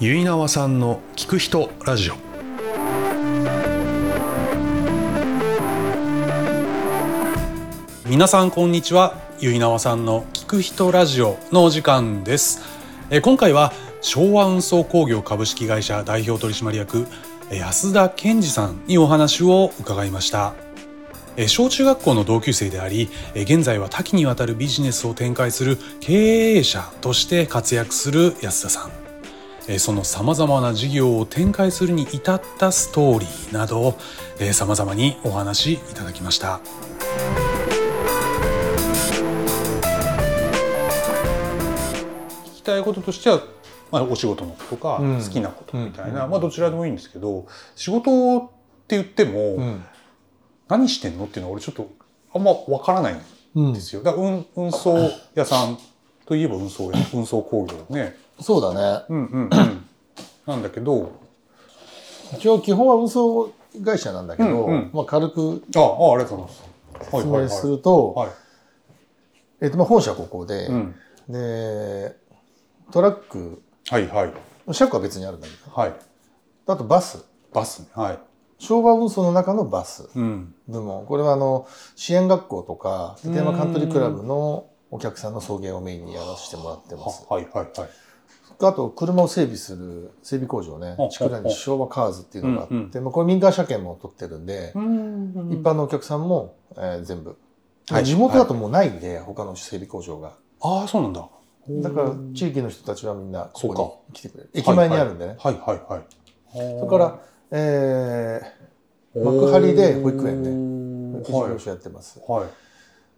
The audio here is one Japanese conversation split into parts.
結縄さんの聞く人ラジオ。皆さんこんにちは。結縄さんの聞く人ラジオのお時間です。え今回は昭和運送工業株式会社代表取締役安田健二さんにお話を伺いました。小中学校の同級生であり現在は多岐にわたるビジネスを展開する経営者として活躍する安田さん。そのさまざまな事業を展開するに至ったストーリーなどさまざまにお話いただきました。聞きたいこととしては、まあ、お仕事のこととか好きなことみたいな、まあ、どちらでもいいんですけど仕事って言っても、うん。何してんのっていうのは俺ちょっとあんまわからないんですよ。だから運運送屋さんといえば運送屋運送工業ね。そうだね。うんうんうん。なんだけど。一応基本は運送会社なんだけど、うんうん、まあ軽くああありがとうございます。説明すると、はいはい。はい、えっ、とまあ本社ここで、うん、でトラック、はいはい、車庫は別にあるんだけど、はい、あとバス。バスね。はい。昭和運送の中のバス部門、うん、これはあの支援学校とか立山カントリークラブのお客さんの送迎をメインにやらせてもらってます。はいはいはい。あと車を整備する整備工場ね、地区内に昭和カーズっていうのがあって、うんうん、まあ、これ民間車検も取ってるんで、うんうん、一般のお客さんも、えー、全部、はい、地元だともうないんで、はい、他の整備工場が。ああ、そうなんだ。だから地域の人たちはみんなここに来てくれる。駅前にあるんでね。はいはいはい。それから、えー、幕張で保育園で育児療所やってます。はい。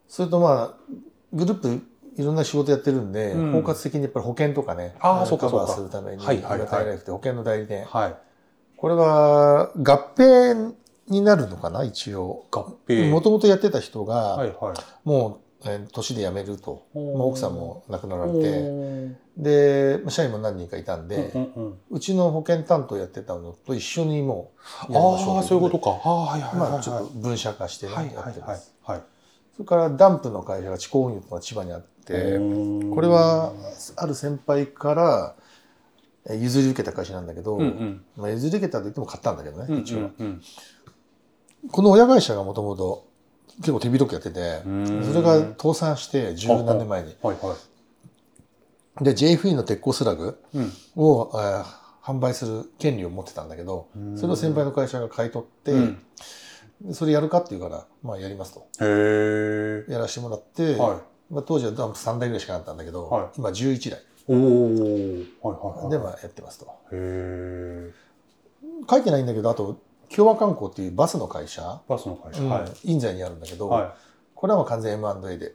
それとまあ、グループいろんな仕事やってるんで、うん、包括的にやっぱり保険とかね、あそうかカバーするために、はいはいはい、保険の代理店。はい。これは合併になるのかな、一応。合併。もともとやってた人が、はいはい、もう、えー、年で辞めると。まあ、奥さんも亡くなられて、で、社員も何人かいたんで、うんうんうん、うちの保険担当やってたのと一緒にもうやりましょうああ、そういうことか。あはいはいはい、まあ、ちょっと分社化してね、はいはいはい、やってます。はい。それからダンプの会社が地高運輸とか千葉にあって、これはある先輩から譲り受けた会社なんだけど、うんうん、まあ、譲り受けたと言っても買ったんだけどね、一応、うんうん。この親会社がもともと結構手広くやってて、それが倒産して十何年前に。はいはい。で、JFE の鉄鋼スラグを、うん、えー、販売する権利を持ってたんだけど、それを先輩の会社が買い取って、うん、それやるかって言うから、まあやりますと。へやらせてもらって、はい、まあ、当時はダンプ3台ぐらいしかなかったんだけど、はい、今11台。おはいはいはい、で、まあやってますと。へ書いてないんだけど、あと、共和観光っていうバスの会社。バスの会社。はい。印西にあるんだけど、はい、これはもう完全 M&A で。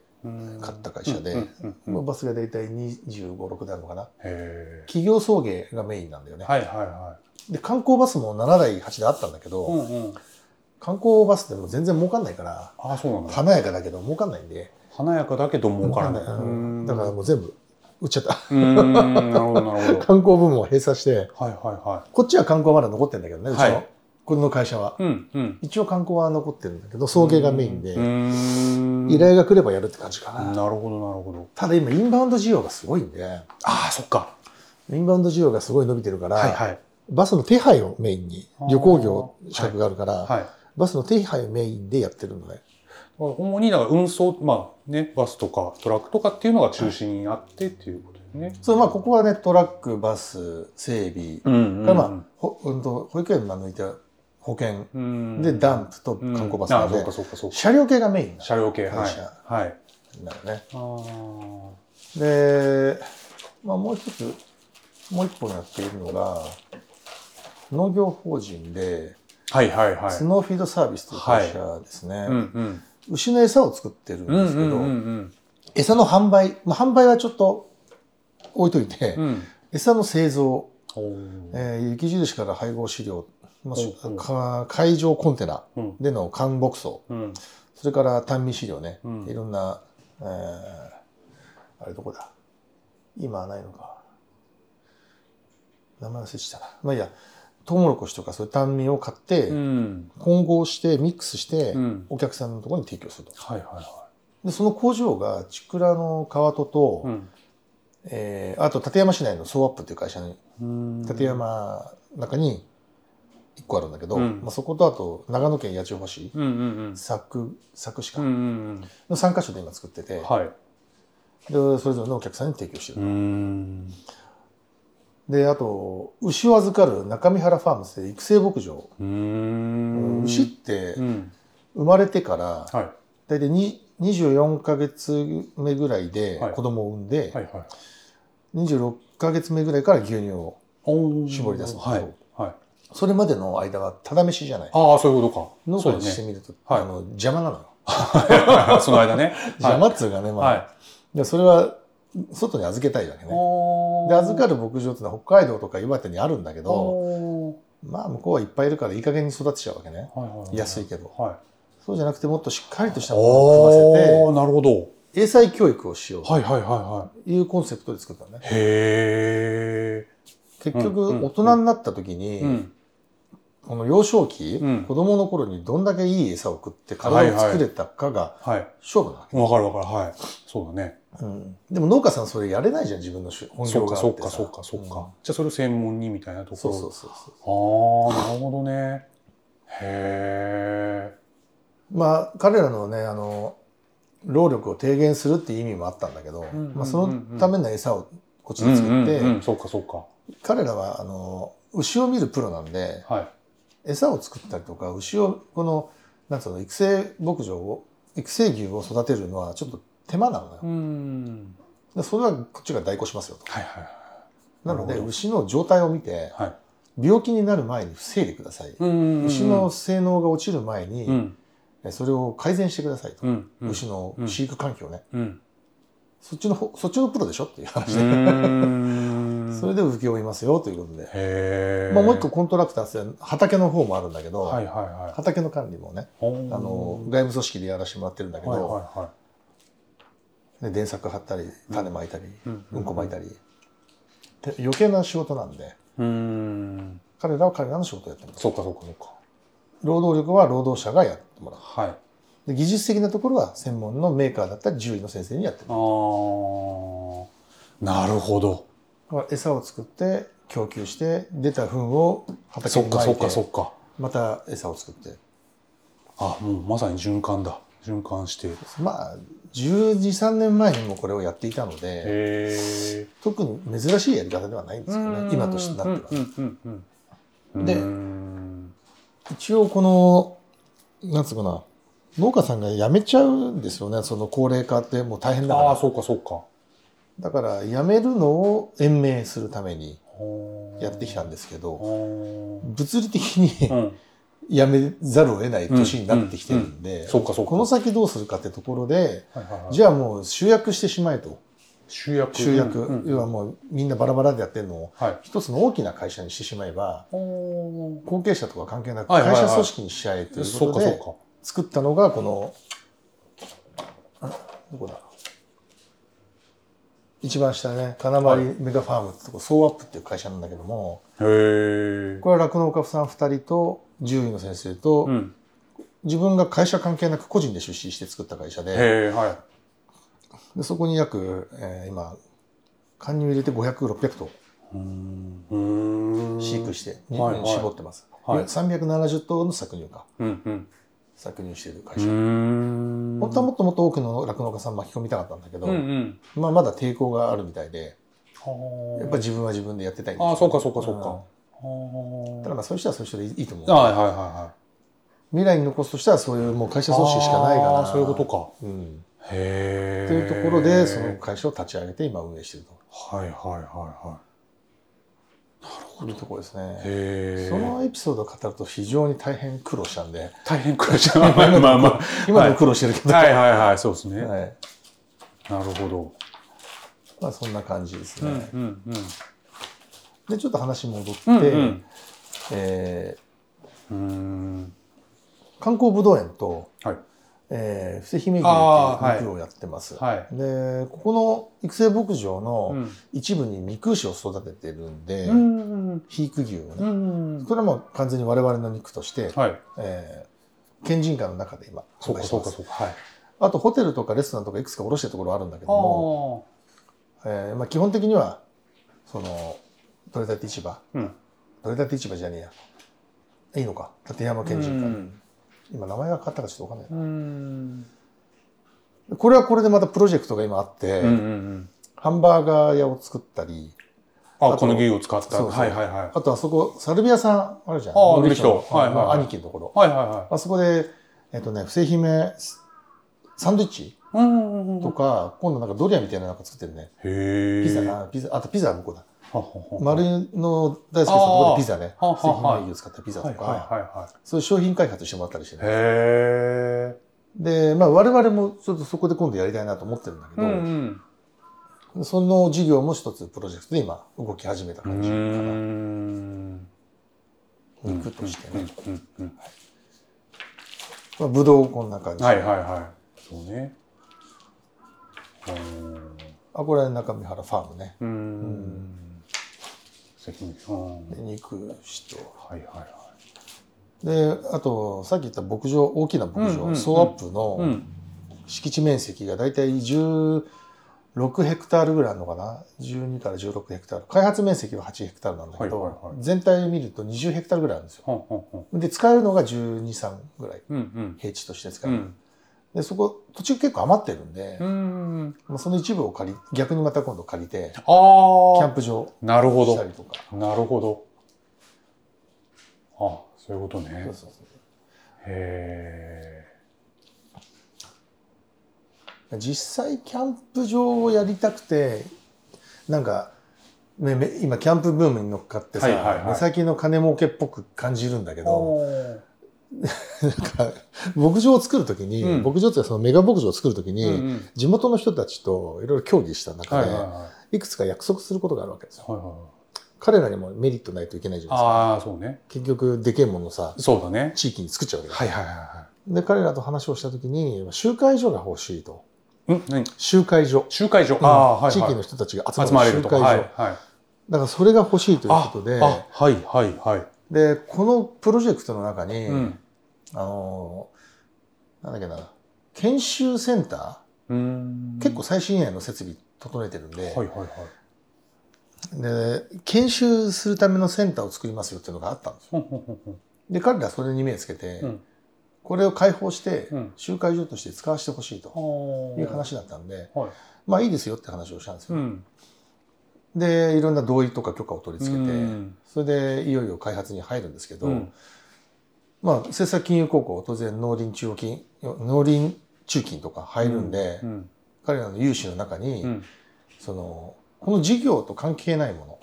買った会社で、バスが大体25、6台あるのかな。企業送迎がメインなんだよね。はいはいはい。で、観光バスも7台、8台あったんだけど、うんうん、観光バスっても全然儲かんないから、あそうなんだ。華やかだけど儲かんないんで。華やかだけど儲からない。だからもう全部売っちゃった。なるほどなるほど。観光部門を閉鎖して、はいはいはい。こっちは観光はまだ残ってんだけどね、うちの。はいこの会社は、うんうん、一応観光は残ってるんだけど送迎がメインで。依頼が来ればやるって感じかな。なるほどなるほど。ただ今インバウンド需要がすごいんで。ああそっか。インバウンド需要がすごい伸びてるから、はいはい、バスの手配をメインに旅行業資格があるから、はいはい、バスの手配をメインでやってるので主にだから運送まあねバスとかトラックとかっていうのが中心にあってっていうことですね、そうまあここはねトラックバス整備、うんうんうん、まあほ、うん、と保育園抜いて保険。でダンプと観光バスなので、車両系がメイン車両系はい、はい、なるね。で、まあ、もう一つもう一本やっているのが農業法人で、はいはいはい、スノーフィードサービスという会社ですね、はい。うんうん、牛の餌を作ってるんですけど、うんうんうんうん、餌の販売、まあ、販売はちょっと置いといて、うん、餌の製造、えー、雪印から配合飼料まあ、海上コンテナでの乾木層、うん、それから単味飼料ね、うん、いろんな、えー、あれどこだ？今はないのか。名前忘れしたな。まあいいやトウモロコシとかそういう単味を買って、うん、混合してミックスして、お客さんのところに提供すると。はいはいはい、でその工場がチクラの皮とと、うん。えー、あと立山市内のソーアップっていう会社に立山の中に1個あるんだけど、うん。まあ、そことあと長野県八千穂市うんうんうん。佐久佐久市かうんうん。の3カ所で今作ってて、うんはい。でそれぞれのお客さんに提供してうる、んであと牛を預かる中見原ファームズで育成牧場、うん。牛ってうん。生まれてからはい。大体に24ヶ月目ぐらいではい。子供を産んで、はいはい。26ヶ月目ぐらいから牛乳をお絞り出すんだけどはいはい。それまでの間はただ飯じゃない。ああそういうことか。農家にしてみると、邪魔なのよ。その間ね。邪魔っつうかね、まあ、はい。でそれは外に預けたいわけね。で預かる牧場ってのは北海道とか岩手にあるんだけどおまあ向こうはいっぱいいるからいい加減に育てちゃうわけね。安いけど。はい。そうじゃなくてもっとしっかりとしたものを組ませてなるほど。英才教育をしようはいはいはいい。うコンセプトで作ったのね。いへ結局大人になった時に、えうん。この幼少期、うん。子供の頃にどんだけいい餌を食って体を作れたかがはい。勝負なわけ、わかるわかる。はい。そうだねうん。でも農家さんそれやれないじゃん自分のし本そう業があってさ。かそうかそうかそうか、ん。じゃあそれを専門にみたいなところ。そうそうそうそう。ああなるほどね。へえまあ彼らのねあの労力を低減するっていう意味もあったんだけど、うんうんうまあ、そのための餌をこっちで作って、うんうんうん、そうかそうか。彼らはあの牛を見るプロなんではい。餌を作ったりとか牛をこのなんつうの育成牧場を育成牛を育てるのはちょっと手間なのよ、うん。でそれはこっちが代行しますよと。はいはいはい。なので牛の状態を見てはい。病気になる前に防いでください、うん牛の性能が落ちる前に、うん。それを改善してくださいと、うんうん。牛の飼育環境ね、うん。そっちの方そっちのプロでしょっていう話うで、ん。それで請け負いますよということで、まあ、もう一個コントラクターって畑の方もあるんだけど、はいはいはい。畑の管理もねああの外務組織でやらせてもらってるんだけど、はいはいはで電柵張ったり種まいたり、ううんんこまいたり。で余計な仕事なんで。いうん。彼らは彼らの仕事をやってます。そうかそうかそうか。労働力は労働者がやってもらう。はい。で技術的なところは専門のメーカーだったり獣医の先生にやってもらうああなるほど。餌を作って供給して出た糞を畑にまいそっかそっかそてっか。また餌を作って。あもうまさに循環だ。循環して。へまあ1213年前にもこれをやっていたのでえ特に珍しいやり方ではないんですよね今としてなっては、うんうんうんうんでうん。一応このなんつうかな農家さんが辞めちゃうんですよねその高齢化ってもう大変だから。ああそうかそうか。だから辞めるのを延命するためにやってきたんですけどほ物理的にーうん辞めざるを得ない年になってきてるんうでそうかそうか。この先どうするかってところでじゃあもう集約してしまえと。集約。集約、うんうん。要はもうみんなバラバラでやってるのをはい。一つの大きな会社にしてしまえばほ後継者とか関係なく会社組織にしちゃえとーいうことでそうかそうか。作ったのがこのあどこだ？一番下ね金はい。丸メガファームってとこソーアップっていう会社なんだけどもこれは酪農家さん2人と獣医の先生と、うん。自分が会社関係なく個人で出資して作った会社ではい。でそこに約、えー今貫入入れて500600頭うん。飼育して、にはいはい。絞ってます、はい。370頭の搾乳かうんうん搾乳している会う社、ん。本当はもっともっと多くの酪農家さん巻き込みたかったんだけど、うんうん。まあ、まだ抵抗があるみたいではあ。やっぱり自分は自分でやってたいんでああそうかそうかそうか。ん。はただまあそういう人はそういう人でいいと思う、はいはいはいはい。未来に残すとしたらそういうもう会社組織しかないから。そういうことか。うん、へえというところでその会社を立ち上げて今運営しているはいはいはいはというところですね。そのエピソードを語ると非常に大変苦労したんで。大変苦労した。まあまあまあ。まあ今でも苦労してるけど、はいはいはい。そうですね。はい。なるほど。まあ、そんな感じですうんね、うんうん。でちょっと話戻って、うんうん。えうーん。ー観光ぶどう園と、はいえー、伏姫牛あーってい。う肉をやってます、はい。でここの育成牧場うのん。一部に肉牛を育ててるんで、うん。肥育牛をうね、ん。これはもう完全に我々の肉として、はい。えー県人会の中で今そうかそうかそうか。はい。あとホテルとかレストランとかいくつか卸してるところあるんだけどもあえーまあ、基本的にはその取れたて市場、うん。取れたて市場じゃねえや。いいのか。立山県人か、うん今名前が変わったかちょっと分かんないな。うん。これはこれでまたプロジェクトが今あって、うんうんうん。ハンバーガー屋を作ったりあこの牛を使った。はいはいはいあとあそこサルビアさんあるじゃん。ああのりしょのりしょはいはいはい。の兄貴のところ。はいはいはい。あそこでえっとね伏姫サンドイッチとか、今度なんかドリアみたいなのなんか作ってるね。ピザなピザあとピザは向こうだ丸の大輔さんのところでピザね。あー。伏はは姫牛を使ったピザとか、そういう商品開発してもらったりしてで、まあ、我々もちょっとそこで今度やりたいなと思ってるんだけど、うんその事業も一つプロジェクトで今動き始めたうんう感じかな、ん。肉としてね、うんうんうんまあ、ぶどうこんな感じ、はいはいはいそうね。うんあこれ中身原ファームね。うん責任うん。で肉牛とはいはいはい。であとさっき言った牧場大きな牧場、ソーアップうのん。敷地面積が大体16ヘクタールぐらいあるのかな？12から16ヘクタール。開発面積は8ヘクタールなんだけど、全体見ると20ヘクタールぐらいあるんですよ。で使えるのが123ぐらい。うんうん。平地として使える、うんでそこ土地結構余ってるんで、うん。まあその一部を借り逆にまた今度借りてあキャンあプ場なるほど。したりとか。なるほど。あそういうことね。そうそうそう。へ実際キャンプ場をやりたくてなんか、ね、め今キャンプブームに乗っかってさ、はいはいはい。目先の金儲けっぽく感じるんだけえどなんか牧場を作る時に、うん。牧場っていうかそのメガ牧場を作る時に、うんうん。地元の人たちといろいろ協議した中で、はいはいはいい。くつか約束することがあるわけですよ。はいはい彼らにもメリットないといけないじゃないですか。ああそうね。結局でけえものをさそうだね。地域に作っちゃうわけだ、はいはいはで彼らと話をした時に集会所が欲しいと。いはいん何？集会所。集会所。うん。ああはいはい。地域の人たちが集まる集まれると。集会所、はいはい。だからそれが欲しいというあことであはいはいはいでこのプロジェクトの中に、うん。あのなんだっけな研修センタうん。ー結構最新鋭の設備整えてるんで,、はいはいはい。で研修するためのセンターを作りますよっていうのがあったんですよ。で彼らそれに目をつけて、うん。これを開放してうん。集会所として使わせてほしいとはいう話だったんで、はい。まあいいですよって話をしたんですよ、うんでいろんな同意とか許可を取り付けて、うん。それでいよいよ開発に入るんですけど、うん。まあ政策金融高校当然農林中央金農林中金とか入るんで、うん。彼らの融資の中に、うん。そのこの事業と関係ないも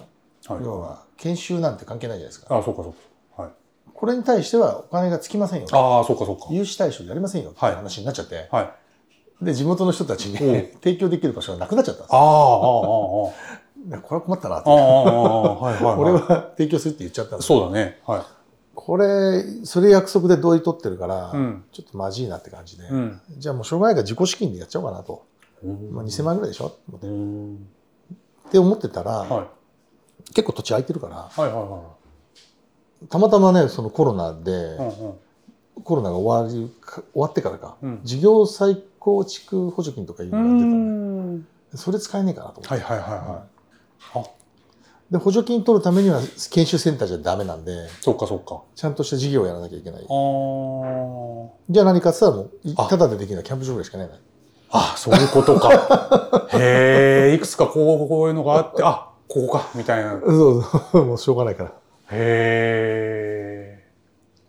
の、はい。要は研修なんて関係ないじゃないですか。あそうかそうか。はい。これに対してはお金がつきませんよ。ああそうかそうか。融資対象やりませんよってはい。話になっちゃって、はい。で地元の人たちにう。ん 提供できる場所がなくなっちゃったんですああああこれは困ったなと。ああああはいはいはい。俺は提供するって言っちゃったんですそうだねはこれそれ約束で同意取ってるから、うん。ちょっとまずいなって感じで、いうん。じゃあもうしょうがないから自己資金でやっちゃおうかなと、まあ、2000万ぐらいでしょ？思ってうんって思ってたら、はい。結構土地空いてるからはいはいはたまたまねそのコロナで、いうんうん。コロナが終わりか終わってからか、うん。事業再構築補助金とかいうのが出たの。ん。でそれ使えねえかなと思って、はいはいはいはい。あで補助金取るためには研修センターじゃダメなんでそっかそっか。ちゃんとした事業をやらなきゃいけない。じゃあ何かって言ったらもうただでできるのはキャンプ場ぐらいしかな。いあそういうことか。へえいくつかこうこういうのがあってあここかみたいな。へそうそうもうしょうがないから。え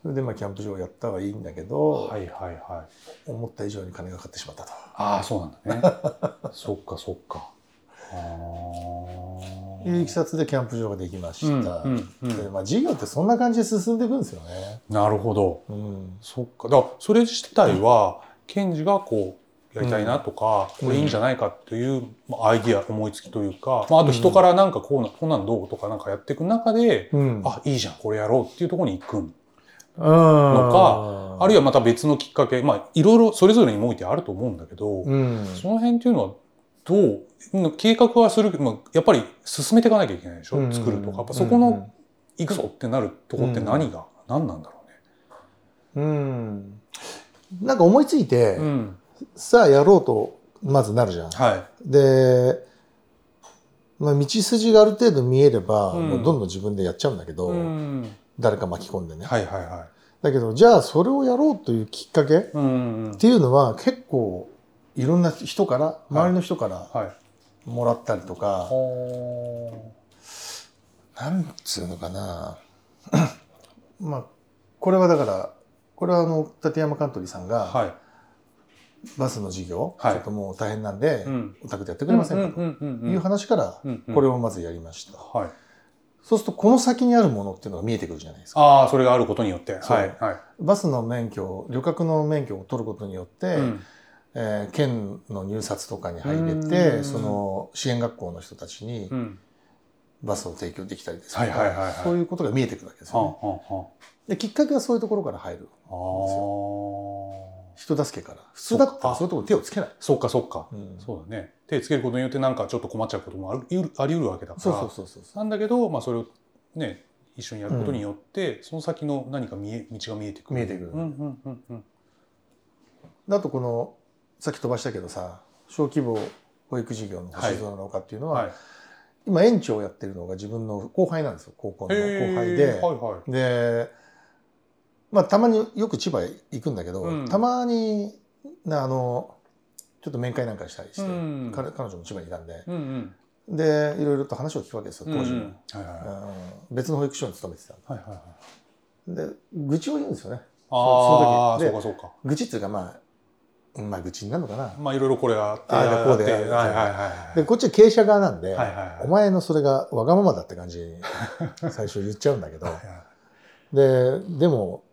それでまあキャンプ場をやったはいいんだけど、はいはいはい。思った以上に金がかかってしまったと。ああそうなんだね。そっかそっか。ああいういきさつでキャンプ場ができました、うんうんうん。でまあ、事業ってそんな感じで進んでいくんですよね、なるほど。うん、そっか。だからそれ自体は検事がこうやりたいなとか、うん。これいいんじゃないかっていうまあアイディア思いつきというか、まあ、あと人からなんかこうなこんなんどうとかなんかやっていく中で、うん。あいいじゃんこれやろうっていうところに行くんのかあるいはまた別のきっかけまあいろいろそれぞれにおいてあると思うんだけど、うん。その辺っていうのはどううん計画はするけど、まあ、やっぱり進めていかなきゃいけないでしょ、うん。作るとか。やっぱそこの行くぞってなるとこって何が、何なんだろうん、うん。なんか思いついて、うね。うん、さあやろうとまずなるじゃん。はい。でまあ、道筋がある程度見えれば、うん。もうどんどん自分でやっちゃうんだけど、うん。誰か巻き込んでね、はいはいはい。だけどじゃあそれをやろうというきっかけっうんうん。ていうのは結構いろんな人から周りの人からはい。もらったりとか、ほなんつうのかな。まあこれはだからこれはあの立山カントリーさんが、ーはい。バスの事業、はい。ちょっともう大変なんで、うん。お宅でやってくれませんか？うんうんうんという話からうんうん。これをまずやりました、はい。そうするとこの先にあるものっていうのが見えてくるじゃないですか。ああそれがあることによって。はいバスの免許旅客の免許を取ることによって、うんえー県の入札とかに入れうてん。その支援学校の人たちにうん。バスを提供できたりですとか、はいはいはいはい。そういうことが見えてくるわけですはよね。できっかけはそういうところから入るああ人助けから。普通だったらそういうところに手をつけない。そっかそっか。うん。そうだね。手つけることによってなんかちょっと困っちゃうこともあるあり得るわけだから。そうそうそうなんだけど、まあ、それをね一緒にやることによって、その先の何か見え道が見えてくる。見えてくる。うんうんうんうん。であとこのさっき飛ばしたけどさ小規模保育事業の星空の丘っていうのは、はい。今園長をやってるのが自分の後輩なんですよ高校の後輩で。はいはい。でまあたまによく千葉へ行くんだけど、うん。たまになあのちょっと面会なんかしたりして、うん。彼彼女も千葉にいたんで。うんうん。でいろいろと話を聞くわけですよ当時別の保育所に勤めてた。はいはいはい。んで愚痴を言うんですよね。ああその時。そうかそうか。愚痴っていうかまあまあ愚痴になるのかな、まあいろいろこれがあってああだこうではいはい。はいはいでこっちは経営者側なんで、はいはいはい。お前のそれがわがままだって感じに 最初言っちゃうんだけど。ででも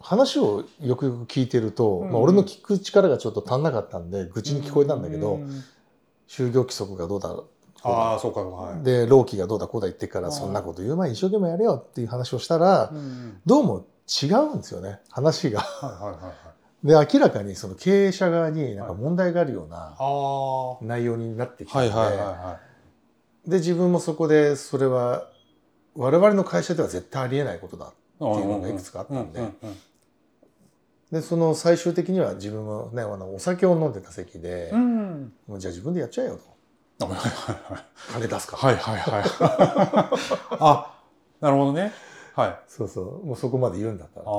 話をよくよく聞いてると、うんまあ、俺の聞く力がちょっと足んなかったんで愚痴に聞こえたんだけど、うん就業規則がどうだこうだ。ああそうかはい。で労基がどうだこうだ言ってからうん。そんなこと言う前に一生懸命やれよっていう話をしたらうんうん。どうも違うんですよね話が。はいはいはいはいで明らかにその経営者側になんか問題があるような内容になってきいたので自分もそこでそれは我々の会社では絶対ありえないことだいっていうのがいくつかあったんで。でその最終的には自分もねあのお酒を飲んでた席で、うん。もうじゃあ自分でやっちゃえよと。はいはいはい金出すから、はいはいはいあなるほどね。はい。あそうそう。もうそこまで言うんだったら。あ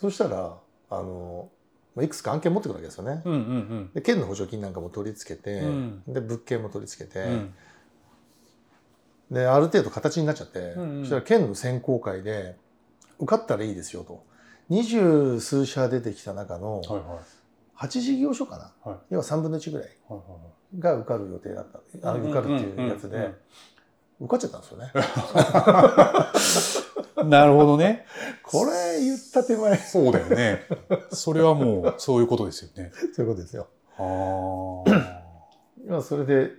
そしたらあのまあいくつか案件持ってくるわけですよね、うんうんで県の補助金なんかも取り付けて、うん。で物件も取り付けて、うん。うんである程度形になっちゃって、うんうん。そしたら県の選考会で受かったらいいですよと。二十数社出てきた中のはいはい。8事業所かな、はい。要は3分の1ぐらいはいが受かる予定だった。あはい受かるっていうやつで、んん受かっちゃったんですよね。う んなるほどね。これ言った手前。そうだよね。それはもうそういうことですよね。そういうことですよ。ああ今それで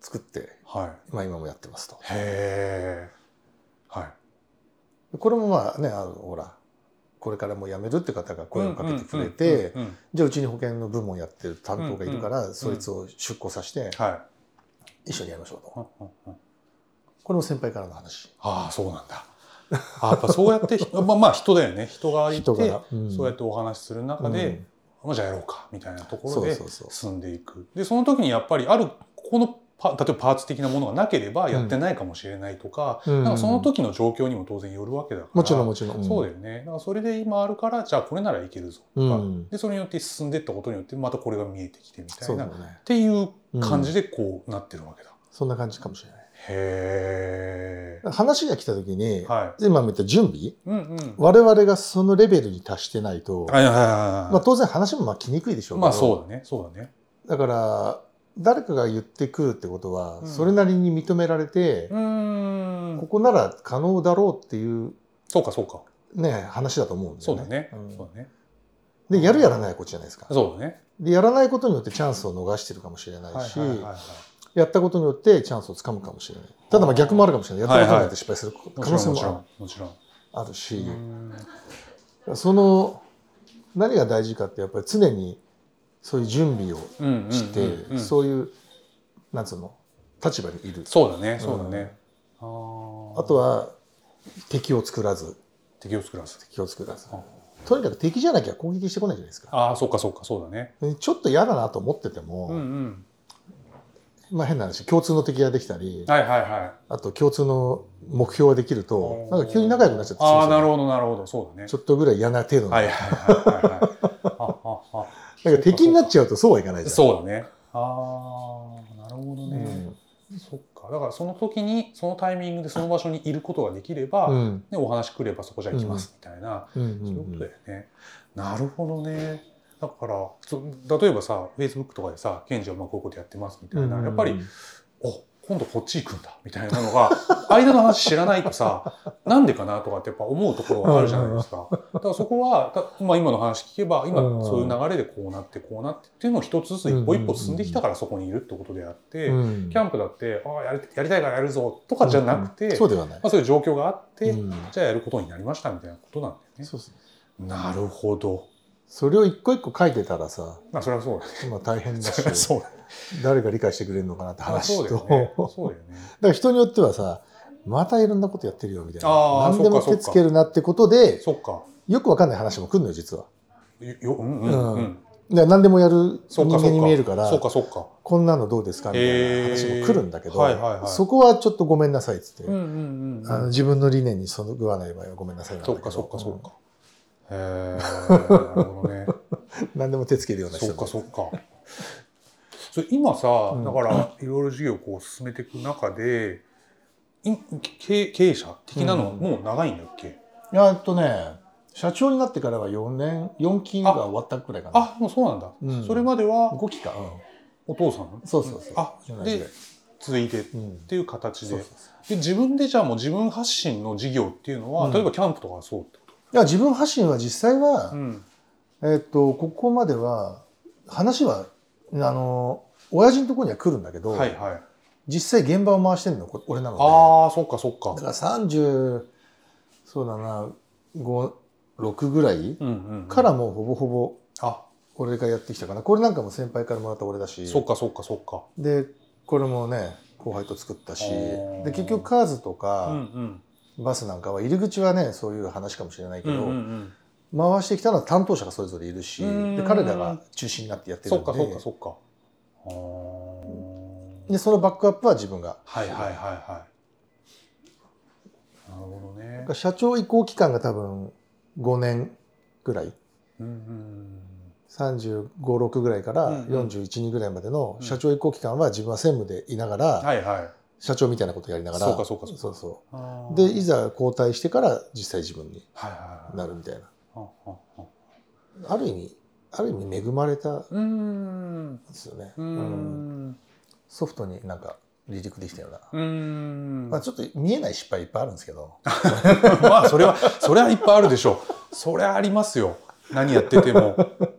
作って、はい。まあ、今もやってますと。へえはい。これもまあねあのほらこれからもう辞めるって方が声をかけてくれてじゃあうちに保険の部門やってる担当がいるから、そいつを出向させては一緒にやりましょうと、これも先輩からの話。ああそうなんだ。あやっぱそうやってひ まあまあ人だよね。人がいてうん。そうやってお話しする中で、まあ、じゃあやろうかみたいなところで進んでいく。でその時にやっぱりあるここのパ例えばパーツ的なものがなければやってないかもしれないとか,、うん。なんかその時の状況にも当然よるわけだからもちろんもちろん、そうだよね。だからそれで今あるからじゃあこれならいけるぞとか、うん。でそれによって進んでいったことによってまたこれが見えてきてみたいうな、ね。ていう感じでこうなってるわけだ。そんな感じかもしれないへえ。話が来た時に、は今も言った準備い。うんうん。我々がそのレベルに達してないと、はいはいはいはい。まあ、当然話もまあ来にくいでしょうけど、まあそうだねそうだね。だから誰かが言ってくるってことは、うんそれなりに認められて、こ。こなら可能だろうっていう、そうかそうか。ね、話だと思うんだよね。そうだね。うんそうだね。でやるやらないはこっちじゃないですか。そうだね。でやらないことによってチャンスを逃してるかもしれないし、はいはいはいはい。やったことによってチャンスをつかむかもしれない。ただまあ逆もあるかもしれない。やったことによって失敗する可能性も。あるし、うんその何が大事かってやっぱり常にそういう準備をして、そういうなんつうの立場にいる。そうだねそうだね。あとは敵を作らず敵を作らず。敵を作らずあとにかく敵じゃなきゃ攻撃してこないじゃないですかああそうかそうかそうだね。でちょっと嫌だなと思ってても、うんうん。まあ変な話、共通の敵ができたり、はいはいはい。あと共通の目標ができると、なんか急に仲良くなっちゃってああ、なるほほどなるほど。そうだね。ちょっとぐらい嫌な程度の。はいはいはい なんか敵になっちゃうとそうはいかないじゃん。そうだね。ああ、なるほどね。そっか。だからその時に、そのタイミングでその場所にいることができれば、うん。お話来ればそこじゃ行きますみたいな、うんうんそういうことだよね。なるほどね。だから、そ例えばさ、Facebook とかでさ、ケンジはまあこういうことやってますみたいな、やっぱり、お今度こっち行くんだみたいなのが 間の話知らないとさなんでかなとかってやっぱ思うところがあるじゃないですか。だからそこはた、まあ、今の話聞けば今うんそういう流れでこうなってこうなってっていうのを一つずつ一歩一歩進んできたからそこにいるってことであって、うんキャンプだってああやりたいからやるぞとかじゃなくて、そうではない。まあ、そういう状況があって、うんじゃあやることになりましたみたいなことなんだよね。そうそうなるほど。それを一個一個書いてたらさ、まあそれはそうだね。まあ大変だし そうだね。誰が理解してくれるのかなってあ話と、そうだよだね。かそうだよね。ら人によってはさ、またいろんなことやってるよみたいな。何でも手つけるなってことで、そっか。よくわかんない話も来るのよ、実は。よようんうんうん。うん何でもやる人間。に見えるから、そっかそっか。こんなのどうですかみたいな話も来るんだけど、はいはいはいそこはちょっとごめんなさいっつって、うんうんうん。あの自分の理念にそぐわない場合はごめんなさいなんだけどそっかそっかそっか。へえ。なるほどね。う ん何でも手つけるような人。そっかそっか。それ今さ、うん。だからいろいろ事業をこう進めていく中で、い経経営者的なのもう長いんだっけ？いやえっとね社長になってからは4年4期が終わったくらいかな。あ、もうそうなんだ。うん。それまでは5期か、お父さん？うん、そうそうそう。あで続いてっうん。ていう形で。で自分でじゃあもう自分発信の事業っていうのは、うん。例えばキャンプとかはそうってこいや自分発信は実際は、と、うん、えっとここまでは話はあの親父のところには来るんだけど、はいはい。実際現場を回してるの俺なので。ああそっかそっか。だから30そうだな56ぐらいからもうほぼほぼあ。俺がやってきたかな。これなんかも先輩からもらった俺だし。そっかそっかそっか。でこれもね後輩と作ったし。で結局カーズとうんうかんバスなんかは入り口はねそういう話かもしれないけど、うんうんうん。回してきたのは担当者がそれぞれいるしうん。で彼らが中心になってやってるんで。そっかそっかそっか。でそのバックアップは自分が。はいはいはいはい。なるほどね。社長移行期間が多分5年ぐらい。うんうん3 5 6ぐらいからうんうん。4 1 2ぐらいまでのうん。社長移行期間は自分は専務でいながら、はいはい社長みたいなことやりながらそうかそうかそうか。そうでいざ交代してから実際自分になるみたいな。ある意味ある意味恵まれたですよね、うん。ん。ソフトになんか離陸できたような、まあ、ちょっと見えない失敗いっぱいあるんですけど。まあそれはそれはいっぱいあるでしょう。それはありますよ何やってても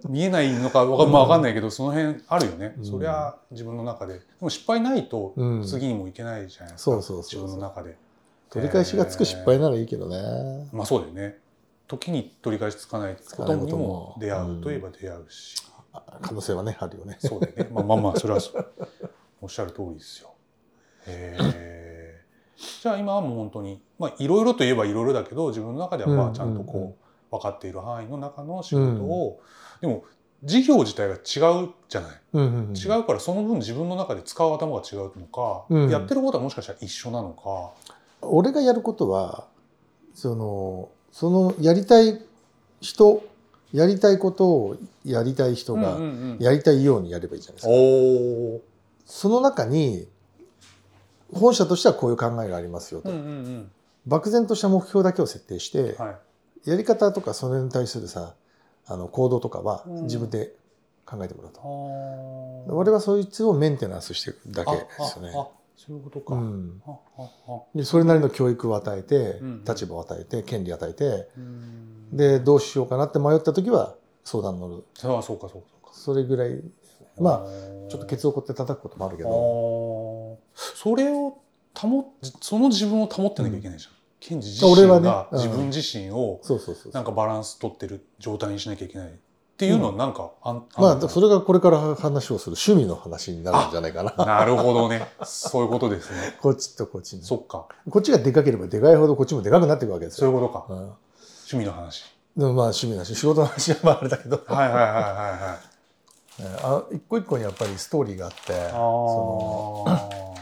見えないのかわか,、まあ、わかんないけどその辺あるよね、うん。そりゃ自分の中で。でも失敗ないとうん。次にもいけないじゃないですか、そうそうそう自分の中で。取り返しがつく失敗ならいいけどね、まあそうだよね。時に取り返しつかないことにも出会うといえば出会うし、可能性はねあるよね。そうだよね。まあまあまあ それはおっしゃる通りですよ。へえじゃあ今はもう本当にまあいろいろといえばいろいろだけど自分の中ではまうんあちゃんとうんうんこう分かっている範囲の中の仕事を、でも事業自体が違うじゃない、うんうんうん。違うからその分自分の中で使う頭が違うのか、うん。やってることはもしかしたら一緒なのか、俺がやることはそのそのやりたい人やりたいことをやりたい人がうんうんうん。やりたいようにやればいいじゃないですか。おおその中に本社としてはこういう考えがありますよと、うんうんうん。漠然とした目標だけを設定して、はいやり方とかそれに対するさあの行動とかはうん。自分で考えてもらうと、あー。俺はそいつをメンテナンスしていくだけですよね。あああそういうことか、うん、あああでそれなりの教育を与えて、うん。立場を与えて権利を与えてうん。でどうしようかなって迷った時は相談乗る。そうそうかそうかそうか。それぐらいまああちょっとケツをこって叩くこともあるけあどー。それを保っその自分を保ってなきゃいけないじゃん、ケンジ自身がうん。自分自身をなんかバランス取ってる状態にしなきゃいけないっていうのはなんかあん、まあそれがこれから話をする趣味の話になるんじゃないかな。なるほどね。そういうことですね。こっちとこっちにそっか。こっちがでかければでかいほどこっちもでかくなっていくわけですよ、そういうことか。うん、趣味の話。でもまあ趣味だし仕事の話はまああれだけど。はいはいはいはいはい。あ一個一個にやっぱりストーリーがあってその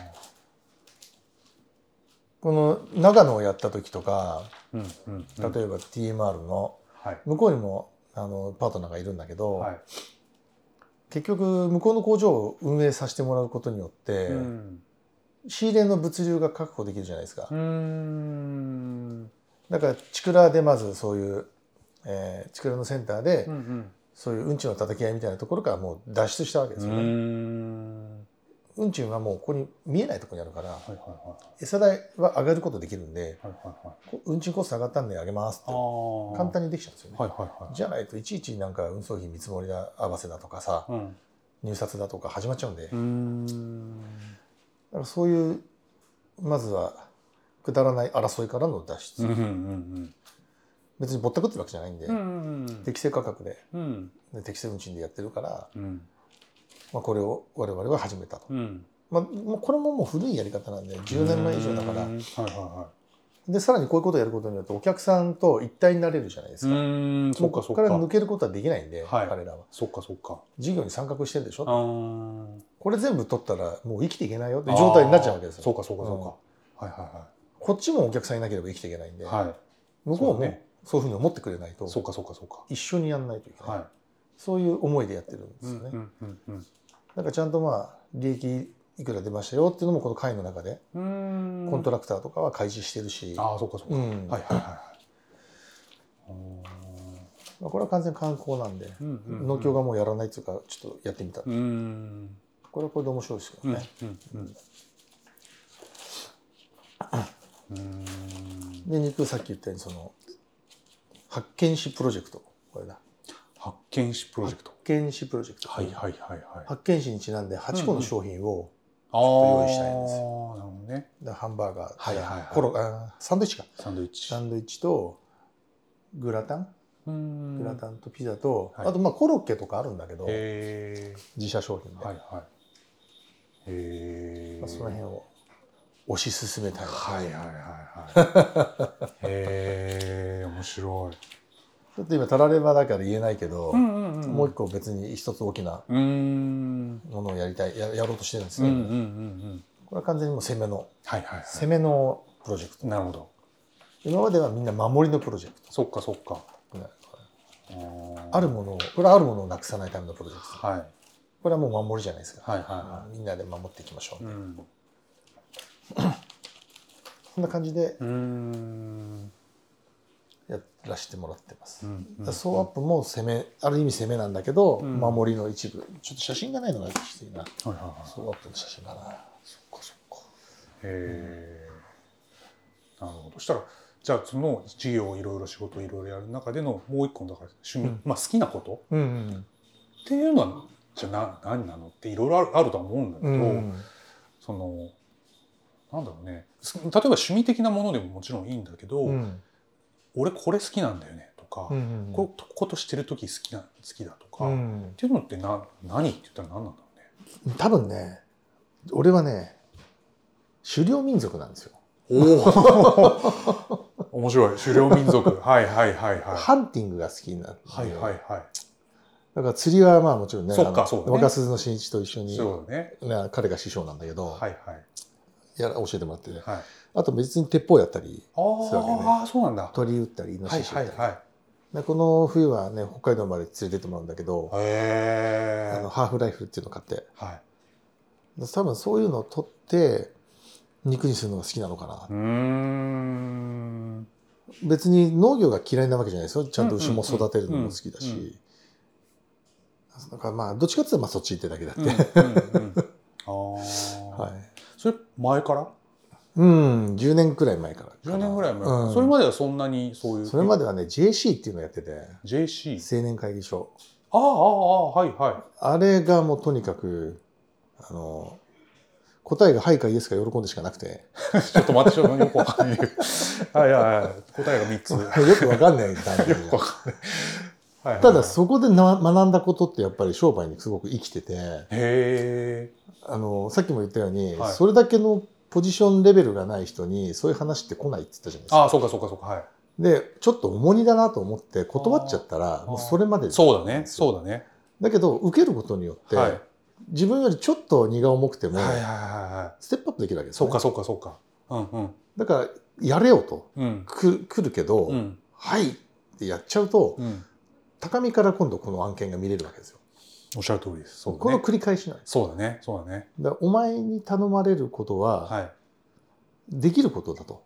この長野をやった時とか、うんうんうん、例えば TMR の向こうにもあのパートナーがいるんだけど、はい、結局向こうの工場を運営させてもらうことによって、うん、仕入れの物流が確保できるじゃないですか。だからチクラでまずそういう、えー、チクラのセンターで、うんうん、そういううんちの叩き合いみたいなところからもう脱出したわけですよね。運賃はもうここに見えないところにあるから、餌代は上がることできるんで、運賃コスト上がったんで上げますって。簡単にできちゃうんですよね、じゃないといちいちなんか運送費見積もり合わせだとかさ、うん、入札だとか始まっちゃうんで。だからそういうまずはくだらない争いからの脱出、別にぼったくってるわけじゃないんで、適正価格で。うん、で適正運賃でやってるから、うんまあ、これを我々は始めたと、うん、まあ、これももう古いやり方なんで10年前以上だから、はいはいはい、でさらにこういうことをやることによってお客さんと一体になれるじゃないですか。もうここから抜けることはできないんで、はい、彼らは。そっかそっか。事業に参画してるでしょ？これ全部取ったらもう生きていけないよって状態になっちゃうわけですよ。そうかそうかそうか、はいはいはい。こっちもお客さんいなければ生きていけないんで、はい、向こうもね。そういうふうに思ってくれないとそうかそうかそうか。一緒にやんないといけない、はい、そういう思いでやってるんですよね、うんうんうんうんなんかちゃんとまあ利益いくら出ましたよっていうのもこの会の中でコントラクターとかは開示してるし。ああそうかそうか、うん、はいはいはいまあ、これは完全観光なんで、うんうんうん、農協がもうやらないっていうかちょっとやってみたこれはこれで面白いですけどね、うんうんうん、で肉さっき言ったようにその発見士プロジェクト。これだ発見士プロジェクト発見士プロジェクト。はいはいはいはい。発見士にちなんで8個の商品をちょっと用意したいんですよ。ああ、なるほどね。でハンバーガー、はいはいはい、コロあサンドイッチか。サンドイッチ。サンドイッチとグラタングラタンとピザと、はい、あとまあコロッケとかあるんだけど、自社商品で。はいはい。へまあ、その辺を推し進めたい。はいはいはいはい。へえ、面白い。ちょっと今たらればだから言えないけど、うんうんうん、もう一個別に一つ大きなものをやりたいややろうとしてるんですよ、うんうんうんうん、これは完全にもう攻めの、はいはいはい、攻めのプロジェクト。なるほど。今まではみんな守りのプロジェクト。そっかそっか、あるものをこれはあるものをなくさないためのプロジェクト、はい、これはもう守りじゃないですか、はいはいはい、みんなで守っていきましょう、うん、こんな感じでうん。やらせてもらってます。うんうん、ソーアップも攻めある意味攻めなんだけど、うん、守りの一部。ちょっと写真がないのがきついな、はいはいはい、ソーアップの写真がな。そっかそっか。へえ、なるほど。そしたらじゃあその事業いろいろ仕事いろいろやる中でのもう一個だから趣味、うん、まあ好きなこと、うんうん、っていうのはじゃあな何なのっていろいろあるとは思うんだけど、うん、そのなんだろうね。例えば趣味的なものでももちろんいいんだけど、うん俺これ好きなんだよねとか、うんうん、こことしてる時好きな好きだとか、うん、っていうのってな何って言ったら何なんだろうね。多分ね俺はね狩猟民族なんですよ。おお。面白い。狩猟民族。はいはいはいはい。ハンティングが好きになってはいはいはい。だから釣りはまあもちろんねそっかそう若鈴の新一と一緒にそうね。彼が師匠なんだけど、はいはい、や教えてもらって、はい、あと別に鉄砲やったりするわけね。ああそうなんだ。鳥撃ったりイノシシ撃ったり、はいはいはい、この冬はね北海道まで連れてってもらうんだけどあのハーフライフルっていうのを買って、はい、多分そういうのを取って肉にするのが好きなのかな。うん。別に農業が嫌いなわけじゃないですよ。ちゃんと牛も育てるのも好きだし、だからまあどっちかっていうとまあそっち行ってだけだって、うんうんうん、ああはい。それ前から？うん10年くらい前から10年ぐらい前、うん、それまではそんなにそういう。それまではね JC っていうのをやってて。JC 青年会議所。ああああはいはい。あれがもうとにかくあの答えが「はい」か「イエス」か喜んでしかなくて。ちょっと待ってちょっとよくわかんない。はいはいはい。答えが3つ。よくわかんない感じよくわかんない。はいはい、ただそこでな学んだことってやっぱり商売にすごく生きてて。へあのさっきも言ったように、はい、それだけのポジションレベルがない人にそういう話って来ないって言ったじゃないですか。ああ、そうかそうかそうか。はい。で、ちょっと重荷だなと思って断っちゃったら、もうそれまでそうだね。そうだね。だけど受けることによって、はい自分よりちょっと荷が重くても、はいはいはいはステップアップできるわけい。ですねそうかそうかそうか。うんうんだからやれよとうんく来るけど、うんはいってやっちゃうと、うん。高みから今度この案件が見れるわけですよ。おっしゃる通りです。そうだこのね。繰り返しなんです。そうだね。そうだね。だお前に頼まれることははい。できることだと。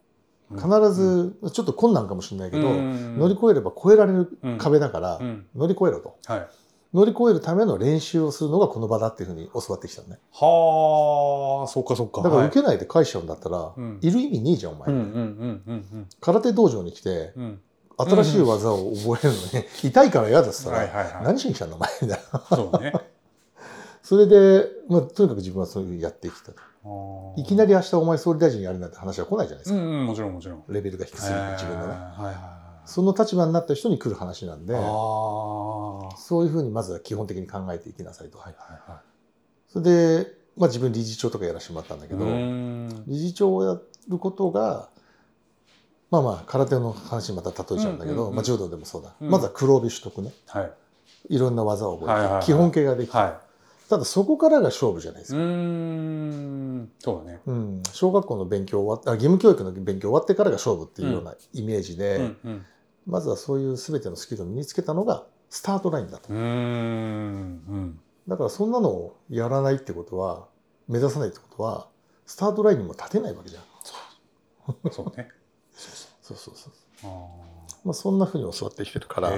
うん必ず、ちょっと困難かもしれないけど、うん乗り越えれば越えられるうん壁だから、うん乗り越えろと。はい。乗り越えるための練習をするのがこの場だっていうふうに教わってきたのね。はあ、そうかそうか。だからはい受けないで返しちゃうんだったら、うんいる意味ねえじゃん、お前。うんうんうんうん空手道場に来て、うんうん。新しい技を覚えるのに、痛いから嫌だっつったら、はいはいはい。何しに来たんだ、お前。みたいな。そうね。それで、まあ、とにかく自分はそういうふうにやってきたいきなり明日お前総理大臣やるなんて話は来ないじゃないですか。うんうん、もちろんもちろん。レベルが低すぎて自分のね。はいはいはい。その立場になった人に来る話なんで。そういうふうにまずは基本的に考えていきなさいと。はいはいはそれで、まあ自分理事長とかやらせてもらったんだい。けど、理事長をやることが、まあまあ空手の話にまた例えちゃうんだけど、うんうんうんまあ柔道でもそうだ。うんまずは黒帯取得ね。はい。いろんな技を覚えて、はい基本形ができて、はただそこからが勝負じゃないでい。うすか。ーん。そうだね。うん、小学校の勉強終わっあ義務教育の勉強終わってからが勝負っていうようなイメージで、うんうん。まずはそういう全てのスキルを身につけたのがスタートラインだと。うーん。だからそんなのをやらないってことは、目指さないってことは、スタートラインにも立てないわけじゃん。うん。そうね。そうそうそう。あまあそんなふうに教わってきてるから。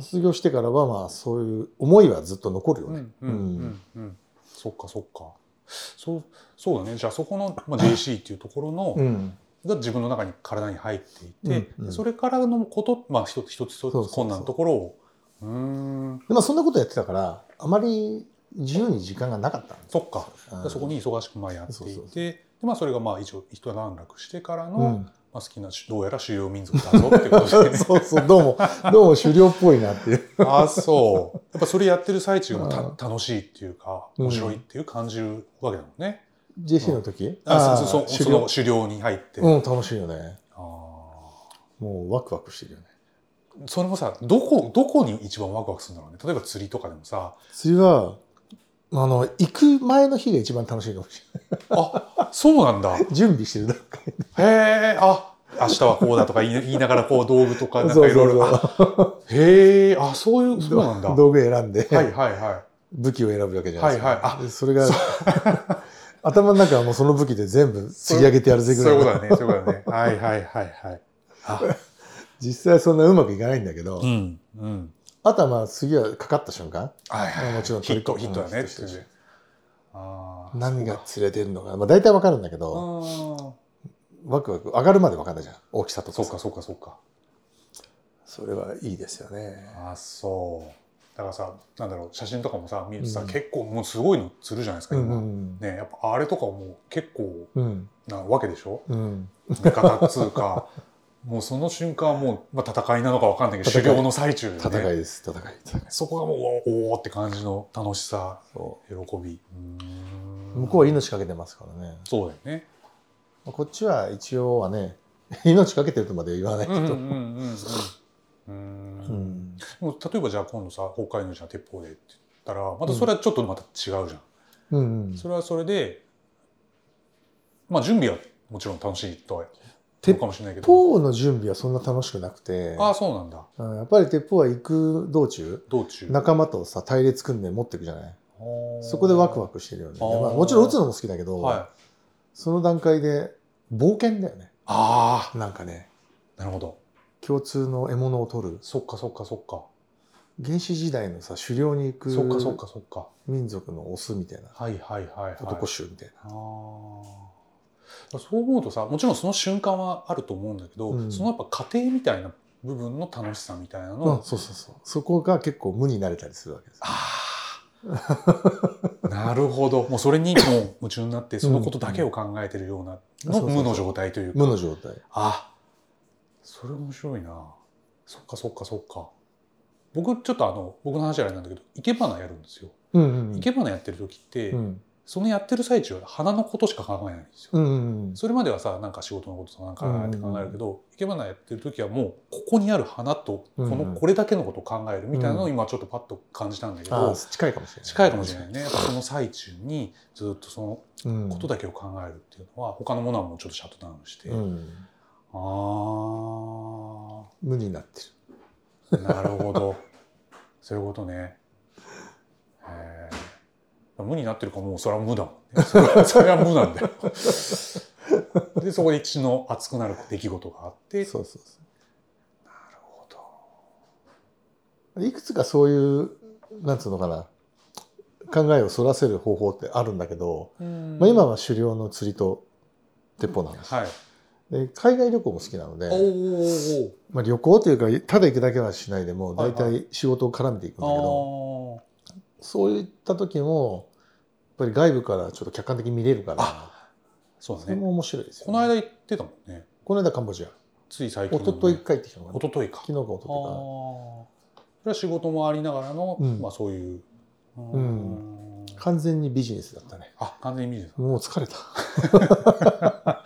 卒業してからはまあそういう思いはずっと残るよね。うんうんうんうん。そっかそっか。そうそうだね。じゃあそこのまあ JC っていうところのうん。が自分の中に体に入っていて、うんうんでそれからのことまあ一つ一つ困難なところをうーんでまあそんなことやってたから、あまり自由に時間がなかったそっか。うんそこに忙しくまあやっていてそうそうそうでまあそれがまあ一応一段落してからの、うん。まあ、好きなどうやら狩猟民族だぞっていうことで、ね、そうそう、どうも、どうも狩猟っぽいなっていう。ああそう。やっぱそれやってる最中もうた楽しいっていうかうん。面白いっていう感じるわけだもんね。JC の時、あそうそうその狩猟に入って、うん、楽しいよね。あもうワクワクしてるよね。ーそれもさどこどこに一番ワクワクするんだろうね。例えば釣りとかでもさ。釣りは、あの、行く前の日が一番楽しいかもしれあそうなんだ。ない。準備してる段階で。へえあ明日はこうだとか言い 言いながらこう道具とかなんかそういろいろへえあそういうそうなんだ。は道具選んで、いはいはい。武器を選ぶわけじゃないですか。はいはい。あでそれが、頭の中はもうその武器で全部釣り上げてやるぜぐそういうらいの。ことだねそういうことだね。はいはいはいはい。あ。実際そんなうまくいかないんだけど、うんうんあとはまあ次はかかった瞬間、はいはいはい。もちろんヒットヒットだねヒットして。ああ何が釣れてるのか、まあ大体わかるんだけど、あワクワク、上がるまでわかんないじゃん。大きさとか。さ。そうかそうかそうか。それはいいですよね。あそう。だからさなんだろう写真とかもさ見るとさ、うん。結構もうすごいの釣るじゃないですかうん今、うん。ねやっぱあれとかも結構うん。なわけでしょ？うん。味方っつうか もうその瞬間はもう、まあ、戦いなのかわかんないけど修行の最中で、ね、戦いです、戦い。そこがもうおおーって感じの楽しさそ喜び。う向こうは命かけてますからね。そうだよね。こっちは一応はね、命かけてるとまでは言わないけど。うんうんうんうんうん。ううん。ん。でも例えばじゃあ今度さ北海道じゃん鉄砲でって言ったらまたそれはちょっとまた違うじゃん、うんうん。それはそれでまあ準備はもちろん楽しいとは鉄かもしれないけど。砲の準備はそんな楽しくなくて、ああそうなんだ。うんやっぱり鉄砲は行く道中、道中。仲間とさ、隊列組んで持っていくじゃない？そこでワクワクしてるよね。まあ、もちろん撃つのも好きだけど、はい。その段階で冒険だよね。あなんかね、あなるほど。共通の獲物を取る。そっかそっかそっか。原始時代のさ、狩猟に行くそっかそっかそっか。民族のオスみたいな、はいはいはいはい。男衆みたいな。ああそう思うとさもちろんその瞬間はあると思うんだけど、うん。そのやっぱ過程みたいな部分の楽しさみたいなのを、うん、そうそうそう。そこが結構無になれたりするわけです。ああ なるほど。もうそれにもう夢中になってそのことだけを考えてるようなの無の状態というか。無の状態。あそれ面白いな。そっかそっかそっか。僕ちょっとあの僕の話はあれなんだけど生け花やるんですよ。うんうん。生け花やってる時って、うん。そのやってる最中は花のことしか考えないんですよ。うん。うんうんそれまではさなんか仕事のこととかなんかなって考えるけど、生け花やってる時はもうここにある花とこのうん。うんこれだけのことを考えるみたいなのを今ちょっとパッと感じたんだけど、ああ近いかもしれない。近いかもしれないね。やっぱその最中にずっとそのうんことだけを考えるっていうのは他のものはもうちょっとシャットダウンして、うん。あ無になってあなるほど。そういうことね。無になってるかもうそれは無だもんね。それは無なんだよ。でそこで血の熱くなる出来事があってるそうそうそなるほど。ういくつかそういうなんつうのかな考えをそらせる方法ってあるんだけど、まあ、今は狩猟の釣りと鉄砲なんです、はい。で海外旅行も好きなのでお、おまあ、旅行というかただ行くだけはしないでもはいはい大体仕事を絡めていくんだけど、お。そういった時もぱり外部からちょっと客観的に見れるから。あそうだね。それも面白いですよ、この間行ってたもんね。この間カンボジア。つい最近、一昨日帰ってきたのかな。一昨日か。昨日か一昨日かそれは仕事もありながらの、うん。まあそういう。うーん。完全にビジネスだったね。あ、完全にビジネス。もう疲れた。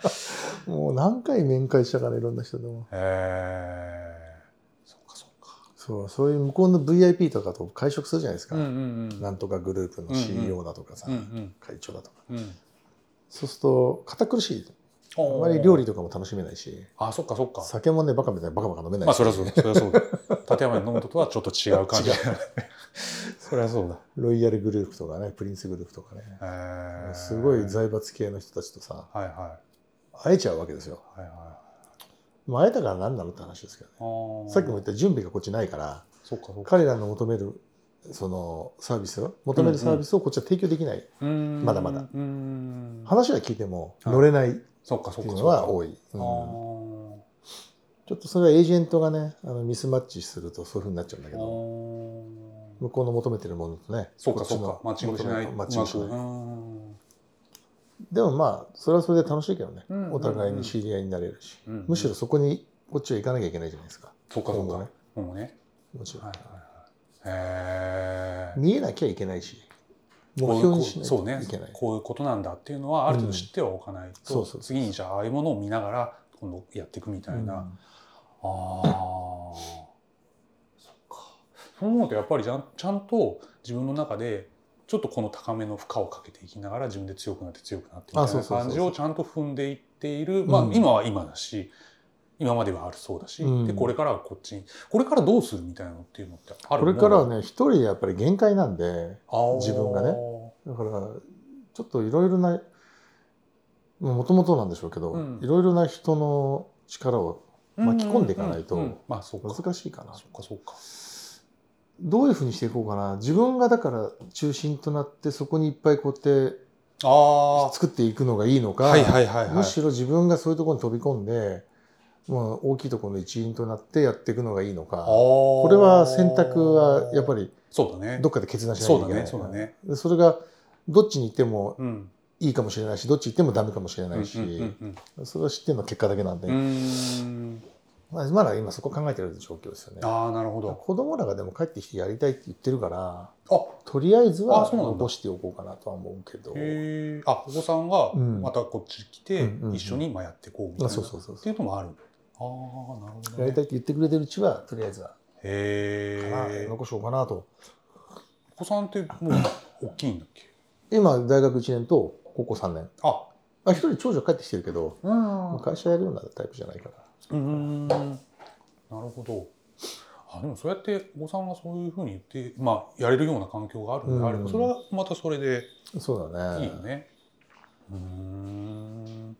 もう何回面会したからいろんな人でも。へえ。そうそういう向こうの VIP とかと会食するじゃないですか、うんうんうん。なんとかグループの CEO だとかさ、うんうん会長だとかうん。そうすると堅苦しいああまり料理とかも楽しめないしあ、そっかそっか。酒もねバカみたいにバカバカ飲めないし、まあそりゃそうだ。そりゃそうだ。立山に飲むととはちょっと違う感じ。そりゃそうだ。ロイヤルグループとかねプリンスグループとかねへえ。すごい財閥系の人たちとさはいは会えちゃうわけですよ、い。はいはまあ、会えたから何なのって話ですけどね。さっきも言った準備がこっちないから。彼らの求めるそのサービスを求めるサービスをこっちは提供できない、うーんまだまだ。話は聞いてもはい乗れないっそっかそていう。のは多い、うんあちょっとそれはエージェントがねあのミスマッチするとそういうふうになっちゃうんだけあ。どー向こうの求めてるものとねそうかそうか。マッチングしない。マッチングしないでもまあそれはそれで楽しいけどね、うんうんうん。お互いに知り合いになれるし、うんうん。むしろそこにこっちは行かなきゃいけないじゃないですか。そっかそっか。もうね。もちろん、はいはいはい。見えなきゃいけないし。目こう標にしないといけない、こういうことなんだっていうのはある程度知ってはおかないと、そうそうそう次にじゃあああいうものを見ながら今度やっていくみたいな、ああそっか。そう思うとやっぱりちゃんちゃんと自分の中でちょっとこの高めの負荷をかけていきながら自分で強くなって強くなってみたいな感じをちゃんと踏んでいっているまあうん今は今だし今まではあるそうだし、うん。でこれからはこっちにこれからどうするみたいなのっていうの？ってあるこれからはねね一人でやっぱり限界なんで自分がね。だからちょっといろいろなもともとなんでしょうけどうん。いろいろな人の力を巻き込んでいかないとうんうんうんまあそうか。難しいかな。そっかそっかどういうふうにしていこうかな。自分がだから中心となってそこにいっぱいこうやってあ作っていくのがいいのか、あはいはいはいはい。むしろ自分がそういうところに飛び込んで、まあ、大きいところの一員となってやっていくのがいいのかここれは選択はやっぱりそうだね。どっかで決断しなきゃいけない。そうだねそうだね。でそれがどっちに行ってもうん。いいかもしれないしどっち行ってもダメかもしれないし、うんうんうんそれは知ってるの結果だけなんで、うんまあ、まだ今そこ考えてる状況ですよね。ああなるほど。子供らがでも帰ってきてやりたいって言ってるからあとりあえずは残しておこうかなとは思うけど。へえあお子さんがうん。またこっち来て一緒にまあやっていこうみたいな。あそうそうそうっていうのもある。ああなるほどね。やりたいって言ってくれてるうちはとりあえずは。へえ残しようかなと。お子さんってもう大きいんだっけ？今大学1年と高校3年。あ。あ一人長女帰ってきてるけどうん。会社やるようなタイプじゃないからうーんなるほど。あでもそうやってお子さんがそういうふうに言って、まあ、やれるような環境があるのであれば、うんそれはまたそれでそうだねいいよね。うーん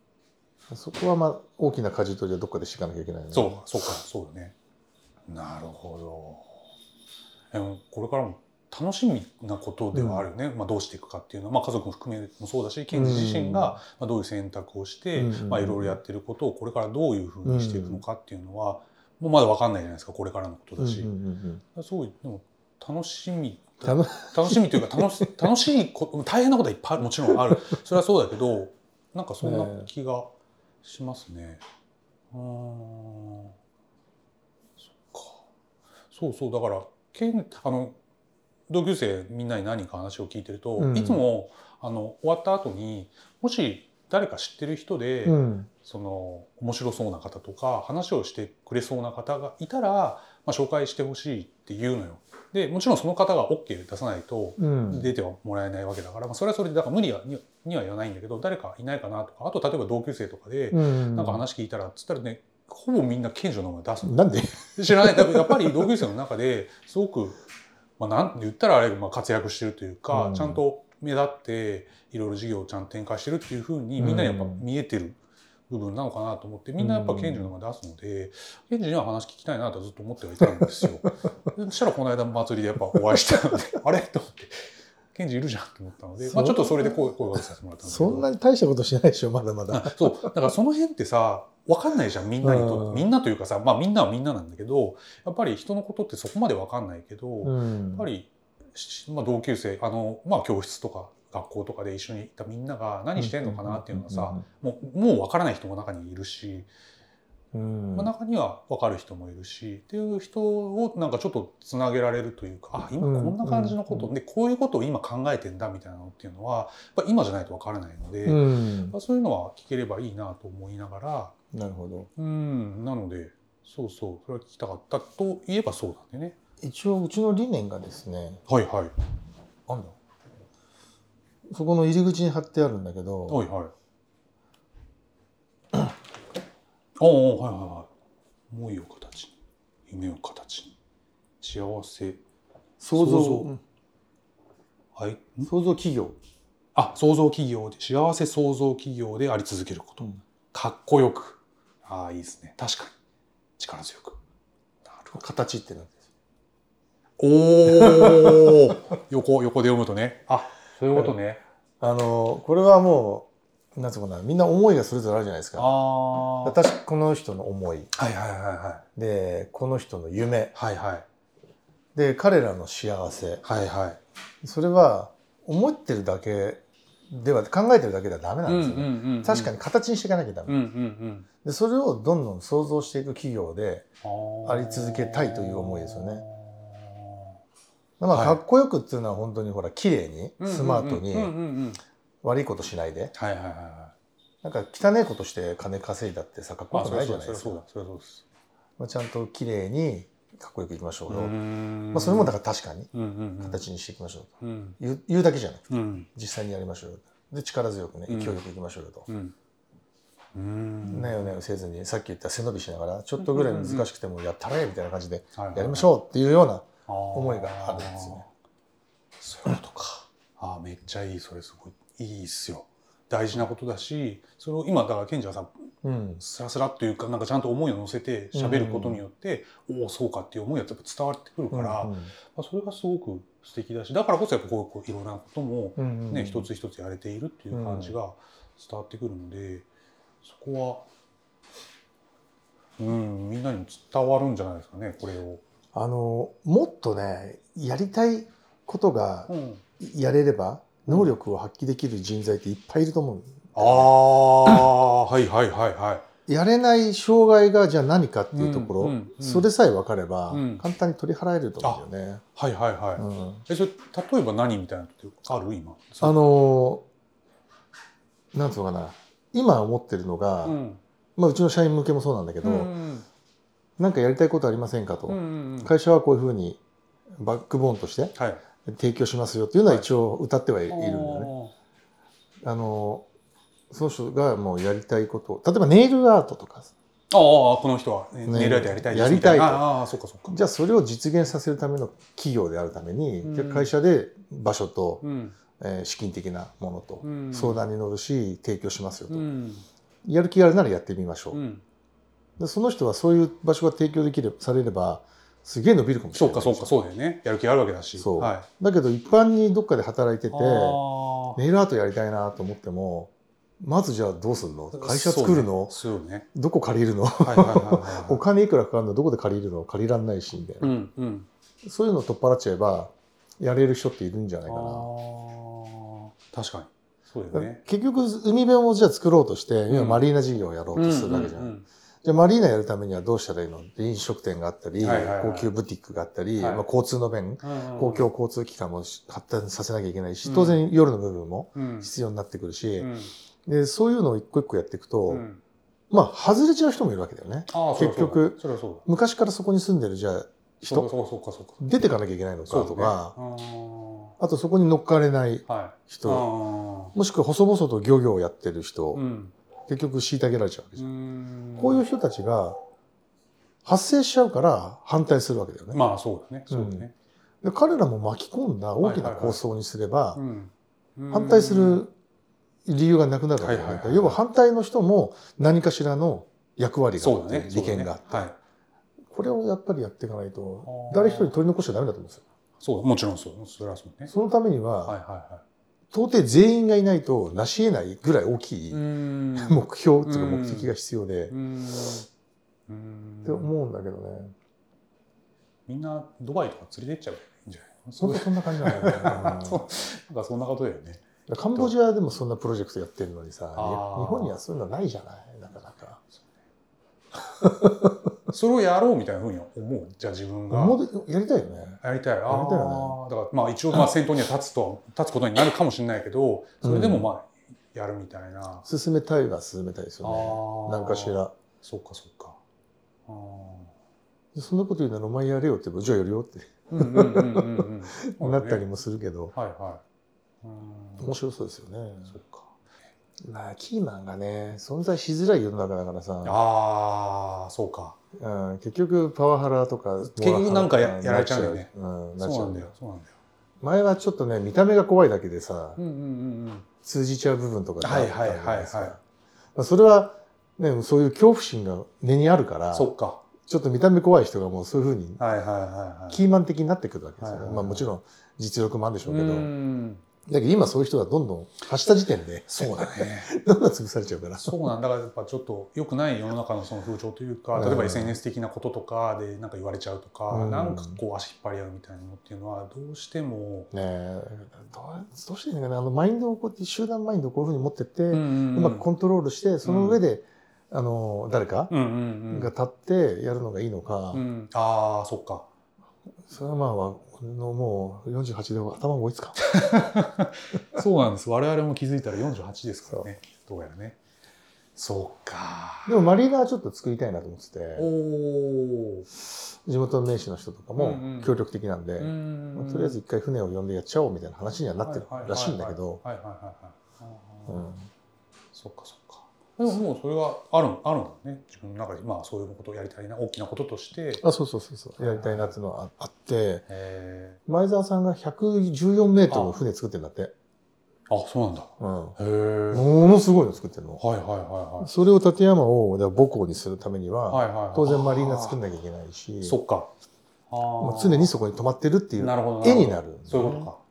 そこはまあ大きな舵取りはどっかでしかなきゃいけないよねそうかそうかそうだね。なるほど。でもこれからも楽しみなことではあるよね、まあ、どうしていくかっていうのは、まあ、家族も含めもそうだしケンジ自身がまあどういう選択をして、うん。まあ、いろいろやってることをこれからどういうふうにしていくのかっていうのは、もうまだ分かんないじゃないですか。これからのことだし。うんうんうんすごいでも楽しみ。うん楽楽しみというか楽し 楽しいこ大変なことはいっぱいもちろんある。それはそうだけどなんかそんな気がしますね。うー。んそっか。そうそう。だからけんあの同級生みんなに何か話を聞いてると、うん。いつもあの終わった後にもし誰か知ってる人で、うん。その面白そうな方とか話をしてくれそうな方がいたら、まあ、紹介してほしいって言うのよ。でもちろんその方が OK 出さないとうん。出てはもらえないわけだから、まあ、それはそれでだから無理はにには言わないんだけど誰かいないかなとかあと例えば同級生とかで、うん。なんか話聞いたらっつったらねほぼみんな賢者の名前出すの。なんで？知らない。やっぱり同級生の中ですごく、まあ、なん言ったらあれ、まあ、活躍してるというか、うん。ちゃんと目立っていろいろ事業をちゃんと展開してるっていうふうにみんなにやっぱ見えてる部分なのかなと思ってみんなやっぱ賢治の名前出すので賢治には話聞きたいなとずっと思ってはいたんですよ。で そしたらこの間の祭りでやっぱお会いしたのであれ？と思って賢治いるじゃんと思ったので、まあ、ちょっとそれで声声をかけさせてもらったんですけど。そんなに大したことしないでしょまだまだあそうだからその辺ってさ分かんないじゃんみんなにとうん。みんなというかさまあみんなはみんななんだけどやっぱり人のことってそこまで分かんないけど、やうん。っぱり、しまあ、同級生あの、まあ、教室とか学校とかで一緒にいたみんなが何してんのかなっていうのがさもうもう分からない人も中にいるし、うんまあ、中には分かる人もいるしっていう人をなんかちょっとつなげられるというかあ今こんな感じのこと、うんでこういうことを今考えてんだみたいなのっていうのはやっぱ今じゃないと分からないので。うんまあそういうのは聞ければいいなと思いながら、なるほどうん、なので、そうそう、それは聞きたかったといえばそうなんでね。一応うちの理念がですねはいはい。なんだそこの入り口に貼ってあるんだけど、はいはい。おおはいはいはい。思いを形に、夢を形に、幸せ、創造創造うんはい、ん創造企業、あ、創造企業で、幸せ創造企業であり続けること。うんかっこよく。ああ、いいですね。確かに。力強く。なるほど。形ってなんですおお横横で読むとねあそういうことね、あのこれはもうなんつうのかなみんな思いがそれぞれあるじゃないですか。ああはい私この人の思い。はいはいはでこの人の夢。いはいはい。で彼らの幸せ。はいはい。それは思ってるだけでは考えてるだけではダメなんですよね、ん確かに形にしていかなきゃダメ、うんうんでそれをどんどん想像していく企業で、うんあり続けたいという思いですよね。まあ、はいかっこよくっていうのは本当にほら綺麗にうんうんうんスマートに。うんうんうん悪いことしないで。はいはいはいはなんか汚いことして金稼いだってさかっいこよくないじゃないですか。まあ、ちゃんと綺麗にかっこよくいきましょうよ、だまあ、それもだから確かに。形にしていきましょうと、うん。言う言うだけじゃなくてうん。実際にやりましょうよで力強くね勢うん。いよくいきましょうよと、なよなよせずにさっき言った背伸びしながらちょっとぐらい難しくてもやったれみたいな感じでやりましょうっていうような思思いがあるんですよね。そういうことか。ああめっちゃいいそれすごいいいっすよ。大事なことだしそれを今だから賢治はさうん。スラスラっていうかなんかちゃんと思いを乗せて喋ることによって、おおそうかっていう思いがやっぱ伝わってくるから、まあ、それがすごく素敵だしだからこそやっぱこうこういろんなこともうんうん。ね、一つ一つやれているっていう感じが伝わってくるので、そこはうんみんなにも伝わるんじゃないですかねこれを。あのもっとねやりたいことがうん。やれれば能力を発揮できる人材っていっぱいいると思うああ はいはいはいはい。やれない障害がじゃあ何かっていうところ、うんうんうんそれさえ分かればうん簡単に取り払えると思うんだよね。はいはいはい。うんえそれ例えば何みたいなのってある？今。あのなんつうのかな今思ってるのが、うんまあ、うちの社員向けもそうなんだけど、うんなんかやりたいことありませんかと、うんうんうん会社はこういうふうにバックボーンとしてはい。提供しますよっていうのは一応歌ってはいるんだよね。ああのその人がもうやりたいこと例えばネイルアートとか。あこの人はネイルアートやりたいですやりたいと。ああそっかそっか。じゃあそれを実現させるための企業であるために、うん。会社で場所と、うん。えー資金的なものとうん。相談に乗るし提供しますよと、うん。やる気があるならやってみましょう、うん。でその人はそういう場所が提供できれされればすげえ伸びるかもしれないそうかそうかそうだよね。やる気があるわけだし。そうはい。だけど一般にどっかで働いててネイルアートやりたいなと思ってもまずじゃあどうするの？会社作るの、そうね。どこ借りるの？お金いくらかかるの？どこで借りるの？借りらんないしみたいな、うんうん。そういうのを取っ払っちゃえばやれる人っているんじゃないかな。確かにそうだよね。結局海辺をじゃあ作ろうとして今うんマリーナ事業をやろうとするわけじゃん。うんじゃあマリーナやるためにはどうしたらいいの？って飲食店があったり、はいはいはい。高級ブティックがあったり、はい。まあ、交通の便、うん公共交通機関も発展させなきゃいけないし、当然夜の部分もうん。必要になってくるし、うん。でそういうのを一個一個やっていくと、うん。まあ外れちゃう人もいるわけだよね。結局昔からそこに住んでるじゃあ人、そうそうかそうか出てかなきゃいけないのかそうとか、あとそこに乗っかれないあーはい。もしくは細々と漁業をやってる人、ーうん結局虐げられちゃうわけじうゃん。ん。こういう人たちが発生しちゃうから反対するわけだよね。まあそうだね。そうだね。で彼らも巻き込んだ大きな構想にすれば、うん。反対する理由がなくなるわけだよねはいはいはい要は反対の人も何かしらの役割があって、ね。利権があって、はい。これをやっぱりやっていかないと誰一人取り残しちゃダメだと思うんですよ。そうもちろんそう。それはそうね。そのためには、はいはいは到底全員がいないと成し得ないぐらい大きい 目標っていううんか目的が必要で、って思うんだけどね。みんなドバイとか連れてっちゃうんじゃない？本当そんな感じなんだよね。なんかそんなことだよね。うんカンボジアでもそんなプロジェクトやってるのにさ、日本にはそういうのないじゃない、なかなか。それをやろうみたいなふうに思う？じゃあ自分が。やりたいよね。やりたい。ああーだからまあ一応まあ 先頭には立つと立つことになるかもしれないけどそれでもまあやるみたいな、進めたいは進めたいですよあね。ー。なんかしら。そっかそっか。そんなこと言うならお前やれよって、じゃあやるよって。なったりもするけど、はいはい。うん。面白そうですよね。そっかまあ、キーマンがね、存在しづらい世の中だからさ、ああそうか。うん、結局パワハラとか、結局なんかやられちゃうよね。うん、そう。なだなっちゃう。んんだよ。よそうなんだよ。前はちょっとね、見た目が怖いだけでさ、うんうんうんうん。通じちゃう部分とかってあったじゃないですか。はいはいはいはいまあそれは、ね、そういう恐怖心が根にあるから、そっか。ちょっと見た目怖い人がもうそういうふうにはいはいはいはい。キーマン的になってくるわけですよ。ね。はいはいはい。まあもちろん実力もあるんでしょうけど。んだけど今そういう人がどんどん発した時点で、そうだね。どんどん潰されちゃうから。そうなんだからやっぱちょっと良くない世の中のその風潮というか例えば SNS 的なこととかでなんか言われちゃうとか、うん。なんかこう足引っ張り合うみたいなのっていうのはどうしても、ねえどうどうしていいのかな。あのマインドをこうやって集団マインドをこういうふうに持ってって、ううんまくコントロールしてその上で、あの誰かうんうんうん。が立ってやるのがいいのか、うん、ああそっか。それはまあ俺のもう48で頭が追いつか。ん そうなんです。我々も気づいたら48ですからね。どうやらね。そうか。でもマリーナはちょっと作りたいなと思ってて。おお地元の名士の人とかもうんうん。協力的なんで、うんまあとりあえず一回船を呼んでやっちゃおうみたいな話にはなってるらしいんだけど、はいはいはいはいそっかそっかでももうそれはあるあるんだね。自分の中でまあそういうことをやりたいな大きなこととして。あそうそうそうそう。やりたいなっていうのはあって。へ前澤さんが114メートルの船作ってるんだって、ーあそうなんだ。うん、へえものすごいの作ってるの。はいはいはいはい。それを立山を母港にするためには、はいはいはい。当然マリーナ作んなきゃいけないし、そっか。あ常にそこに止まってるっていうなるほど絵になる。んだよねそういうこ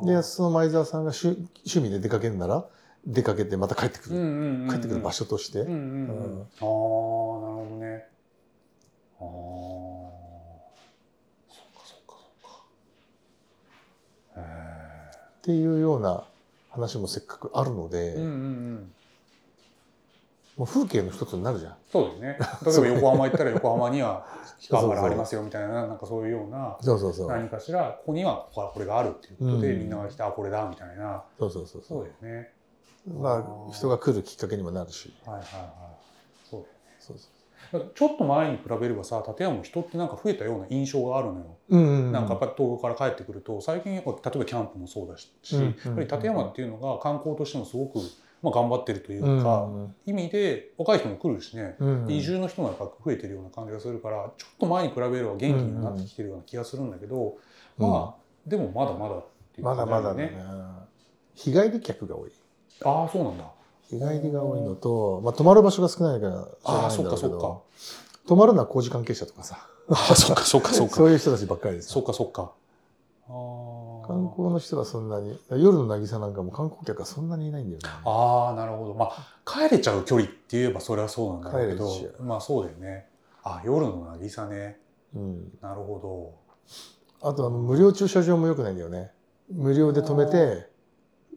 とか。で、その前澤さんが趣趣味で出かけるなら、出かけてまた帰ってくる、うんうんうんうん。帰ってくる場所として、うんうんうん。うんああなるほどね。ああそっかそっかそっか。へっていうような話もせっかくあるので、えうんうんうん。もう風景の一つになるじゃん。そうですね。例えば横浜行ったら横浜には 氷川がありますよみたいななんかそういうようなそうそうそう。何かしらここにはここはこれがあるっていうことで、うん。みんなが来てあこれだみたいな。そうそうそうそそうう。ですねまあ、人が来るきっかけにもなるし。はいはいはいそうそうそだからちょっと前に比べればさ立山も人ってなんか増えたような印象があるのよう。うんうんうん。なんかやっぱり東京から帰ってくると最近やっぱ例えばキャンプもそうだし、うんうんやっぱり立山っていうのが観光としてもすごく、まあ、頑張ってるといううんか、意味で若い人も来るしね、うんうん移住の人もやっぱ増えてるような感じがするからちょっと前に比べれば元気になってきてるような気がするんだけど、うんまあでもまだまだっていうまだまだね。日帰り客が多い。ああそうなんだ。日帰りが多いのと、まあ、泊まる場所が少ないからああそっかそっか。ど、泊まるのは工事関係者とかさ、ああそっかそっかそっか。そういう人たちばっかりです。そよ。っかそっか。あー。観光の人はそんなに、夜の渚なんかも観光客はそんなにいないんだよね。ああなるほど。まあ帰れちゃう距離って言えばそれはそうなんだけどまあそうだよね。あ夜の渚ね。うん。なるほあとあの、無料駐車場も良くないんだよね。無料で止めて、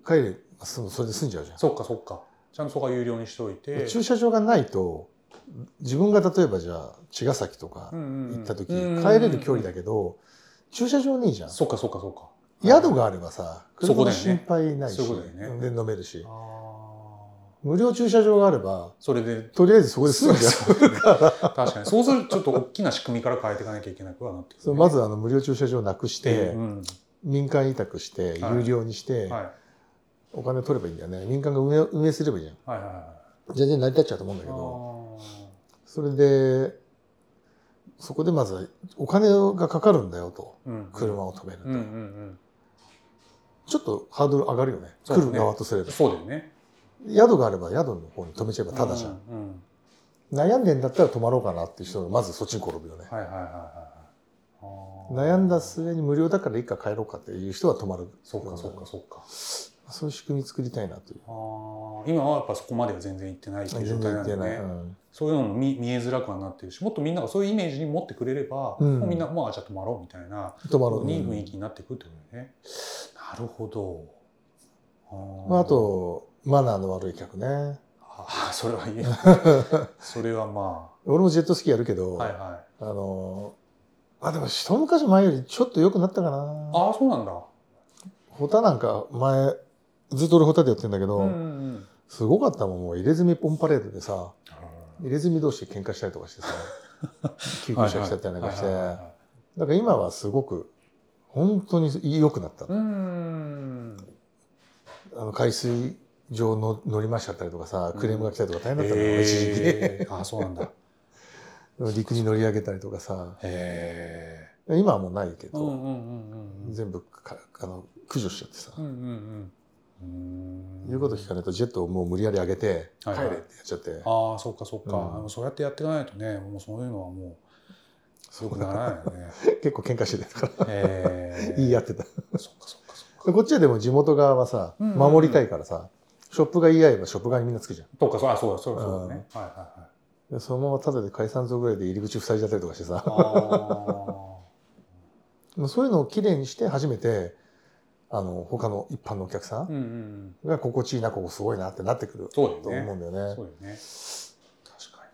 帰れ、そのそれで済んじゃうじゃどそっかそっかちゃんとそこは有料にしておいてん。駐車場がないと、自分が例えばじゃあ茅ヶ崎とか行った時、帰れる距離だけど、駐車場にいいじゃん。そっかそっかそっか。宿があればさ、そこ車の心配ないし、ね、で飲めるし。無料駐車場があれば、それで、とりあえずそこで住んじゃう。確かに。そうするとちょっと大きな仕組みから変えていかなきゃいけなくはなってくる、ね、まずあの無料駐車場をなくして、うん、民間委託して、有料にして、はい、お金取ればいいんだよね。民間が運営運営すればいいじゃん。はいはいはい、全然成り立っちゃうと思うんだけど、それで、そこでまずお金がかかるんだよと、うんうん、車を止めると、うんうんうん。ちょっとハードル上がるよね。ね来る側とすれば。そうだよね。宿があれば宿の方に止めちゃえばただじゃん。うんうん、悩んでんだったら泊まろうかなっていう人がまずそっちに転ぶよね。はいはいはいはい。悩んだ末に無料だからいいか帰ろうかっていう人は泊まる。そっかそっかそっか。そういう仕組み作りたいなという。あ今はやっぱそこまでは全然行ってないっていう状態なんでね。うん、そういうのも見見えづらくはなってるし、もっとみんながそういうイメージに持ってくれれば、うん、もうみんな、まあじゃあ泊まろうみたいな、泊まろうに雰囲気になっていくってことね。なるほど。あまあ、あと、マナーの悪い客ね。ああ、それはいい。それはまあ。俺もジェットスキーやるけど、はいはい、あの、あ、でも一昔前よりちょっと良くなったかな。ああ、そうなんだ。ホタなんか前、ずっと俺ホタでやってんだけど、うんうん、すごかったもん、もう入れ墨ポンパレードでさ、入れ墨同士で喧嘩したりとかしてさ、救急車来ちゃったりなんかして、だから今はすごく、本当に良くなった。うんあの海水場の乗りましちゃったりとかさ、クレームが来たりとか大変だったのよ、一時期で。あ、そうなんだ。陸に乗り上げたりとかさ。今はもうないけど、全部かあの駆除しちゃってさ。言うこと聞かないとジェットをもう無理やり上げて帰れってやっちゃって。はいはい、ああ、そっかそっか、うん、そうやってやっていかないとね、もうそういうのはもう、よくならないよね。結構喧嘩してたから。言い合ってた。そっかそっかそっか。こっちはでも地元側はさ、守りたいからさ、ショップが言い合えばショップ側にみんなつくじゃん。とかそう、あ、そうだ、そうだ、そうだね。はいはいはい。でそのままただで解散ぞぐらいで入り口塞いじゃったりとかしてさ。そういうのをきれいにして初めて、あの、他の一般のお客さんが心地いいな、ここすごいなってなってくると思うんだよね。そうよね。確かに。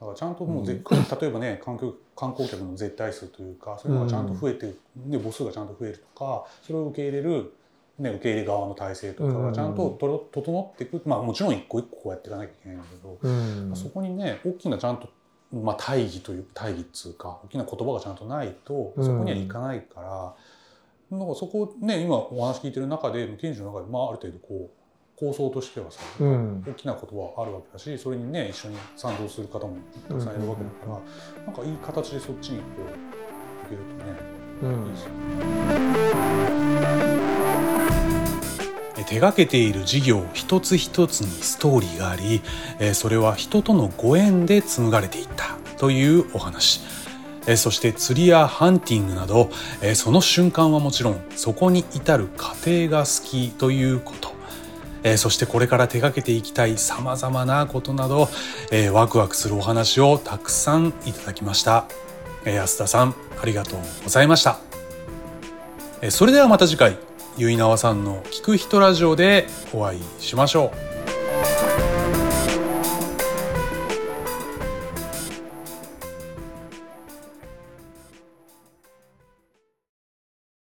だからちゃんともう、うん、例えばね観光観光客の絶対数というかそういうのがちゃんと増えて、うん、で母数がちゃんと増えるとかそれを受け入れる、ね、受け入れ側の体制とかがちゃんととろ整っていく、まあ、もちろん一個一個こうやっていかなきゃいけないんだけど、うん、そこにね大きなちゃんと、まあ、大義という大義っつうか大きな言葉がちゃんとないとそこにはいかないから。なんかそこね今お話聞いてる中で検事の中で、まあ、ある程度こう構想としてはさ、うん、大きなことはあるわけだしそれにね一緒に賛同する方もたくさんいるわけだから、うん、なんかいい形でそっちにこういけるとね、うん、いいですよね。手がけている事業一つ一つにストーリーがありそれは人とのご縁で紡がれていったというお話。そして釣りやハンティングなどその瞬間はもちろんそこに至る過程が好きということ。そしてこれから手がけていきたいさまざまなことなどワクワクするお話をたくさんいただきました。安田さんありがとうございました。それではまた次回結菜さんの聞く人ラジオでお会いしましょう。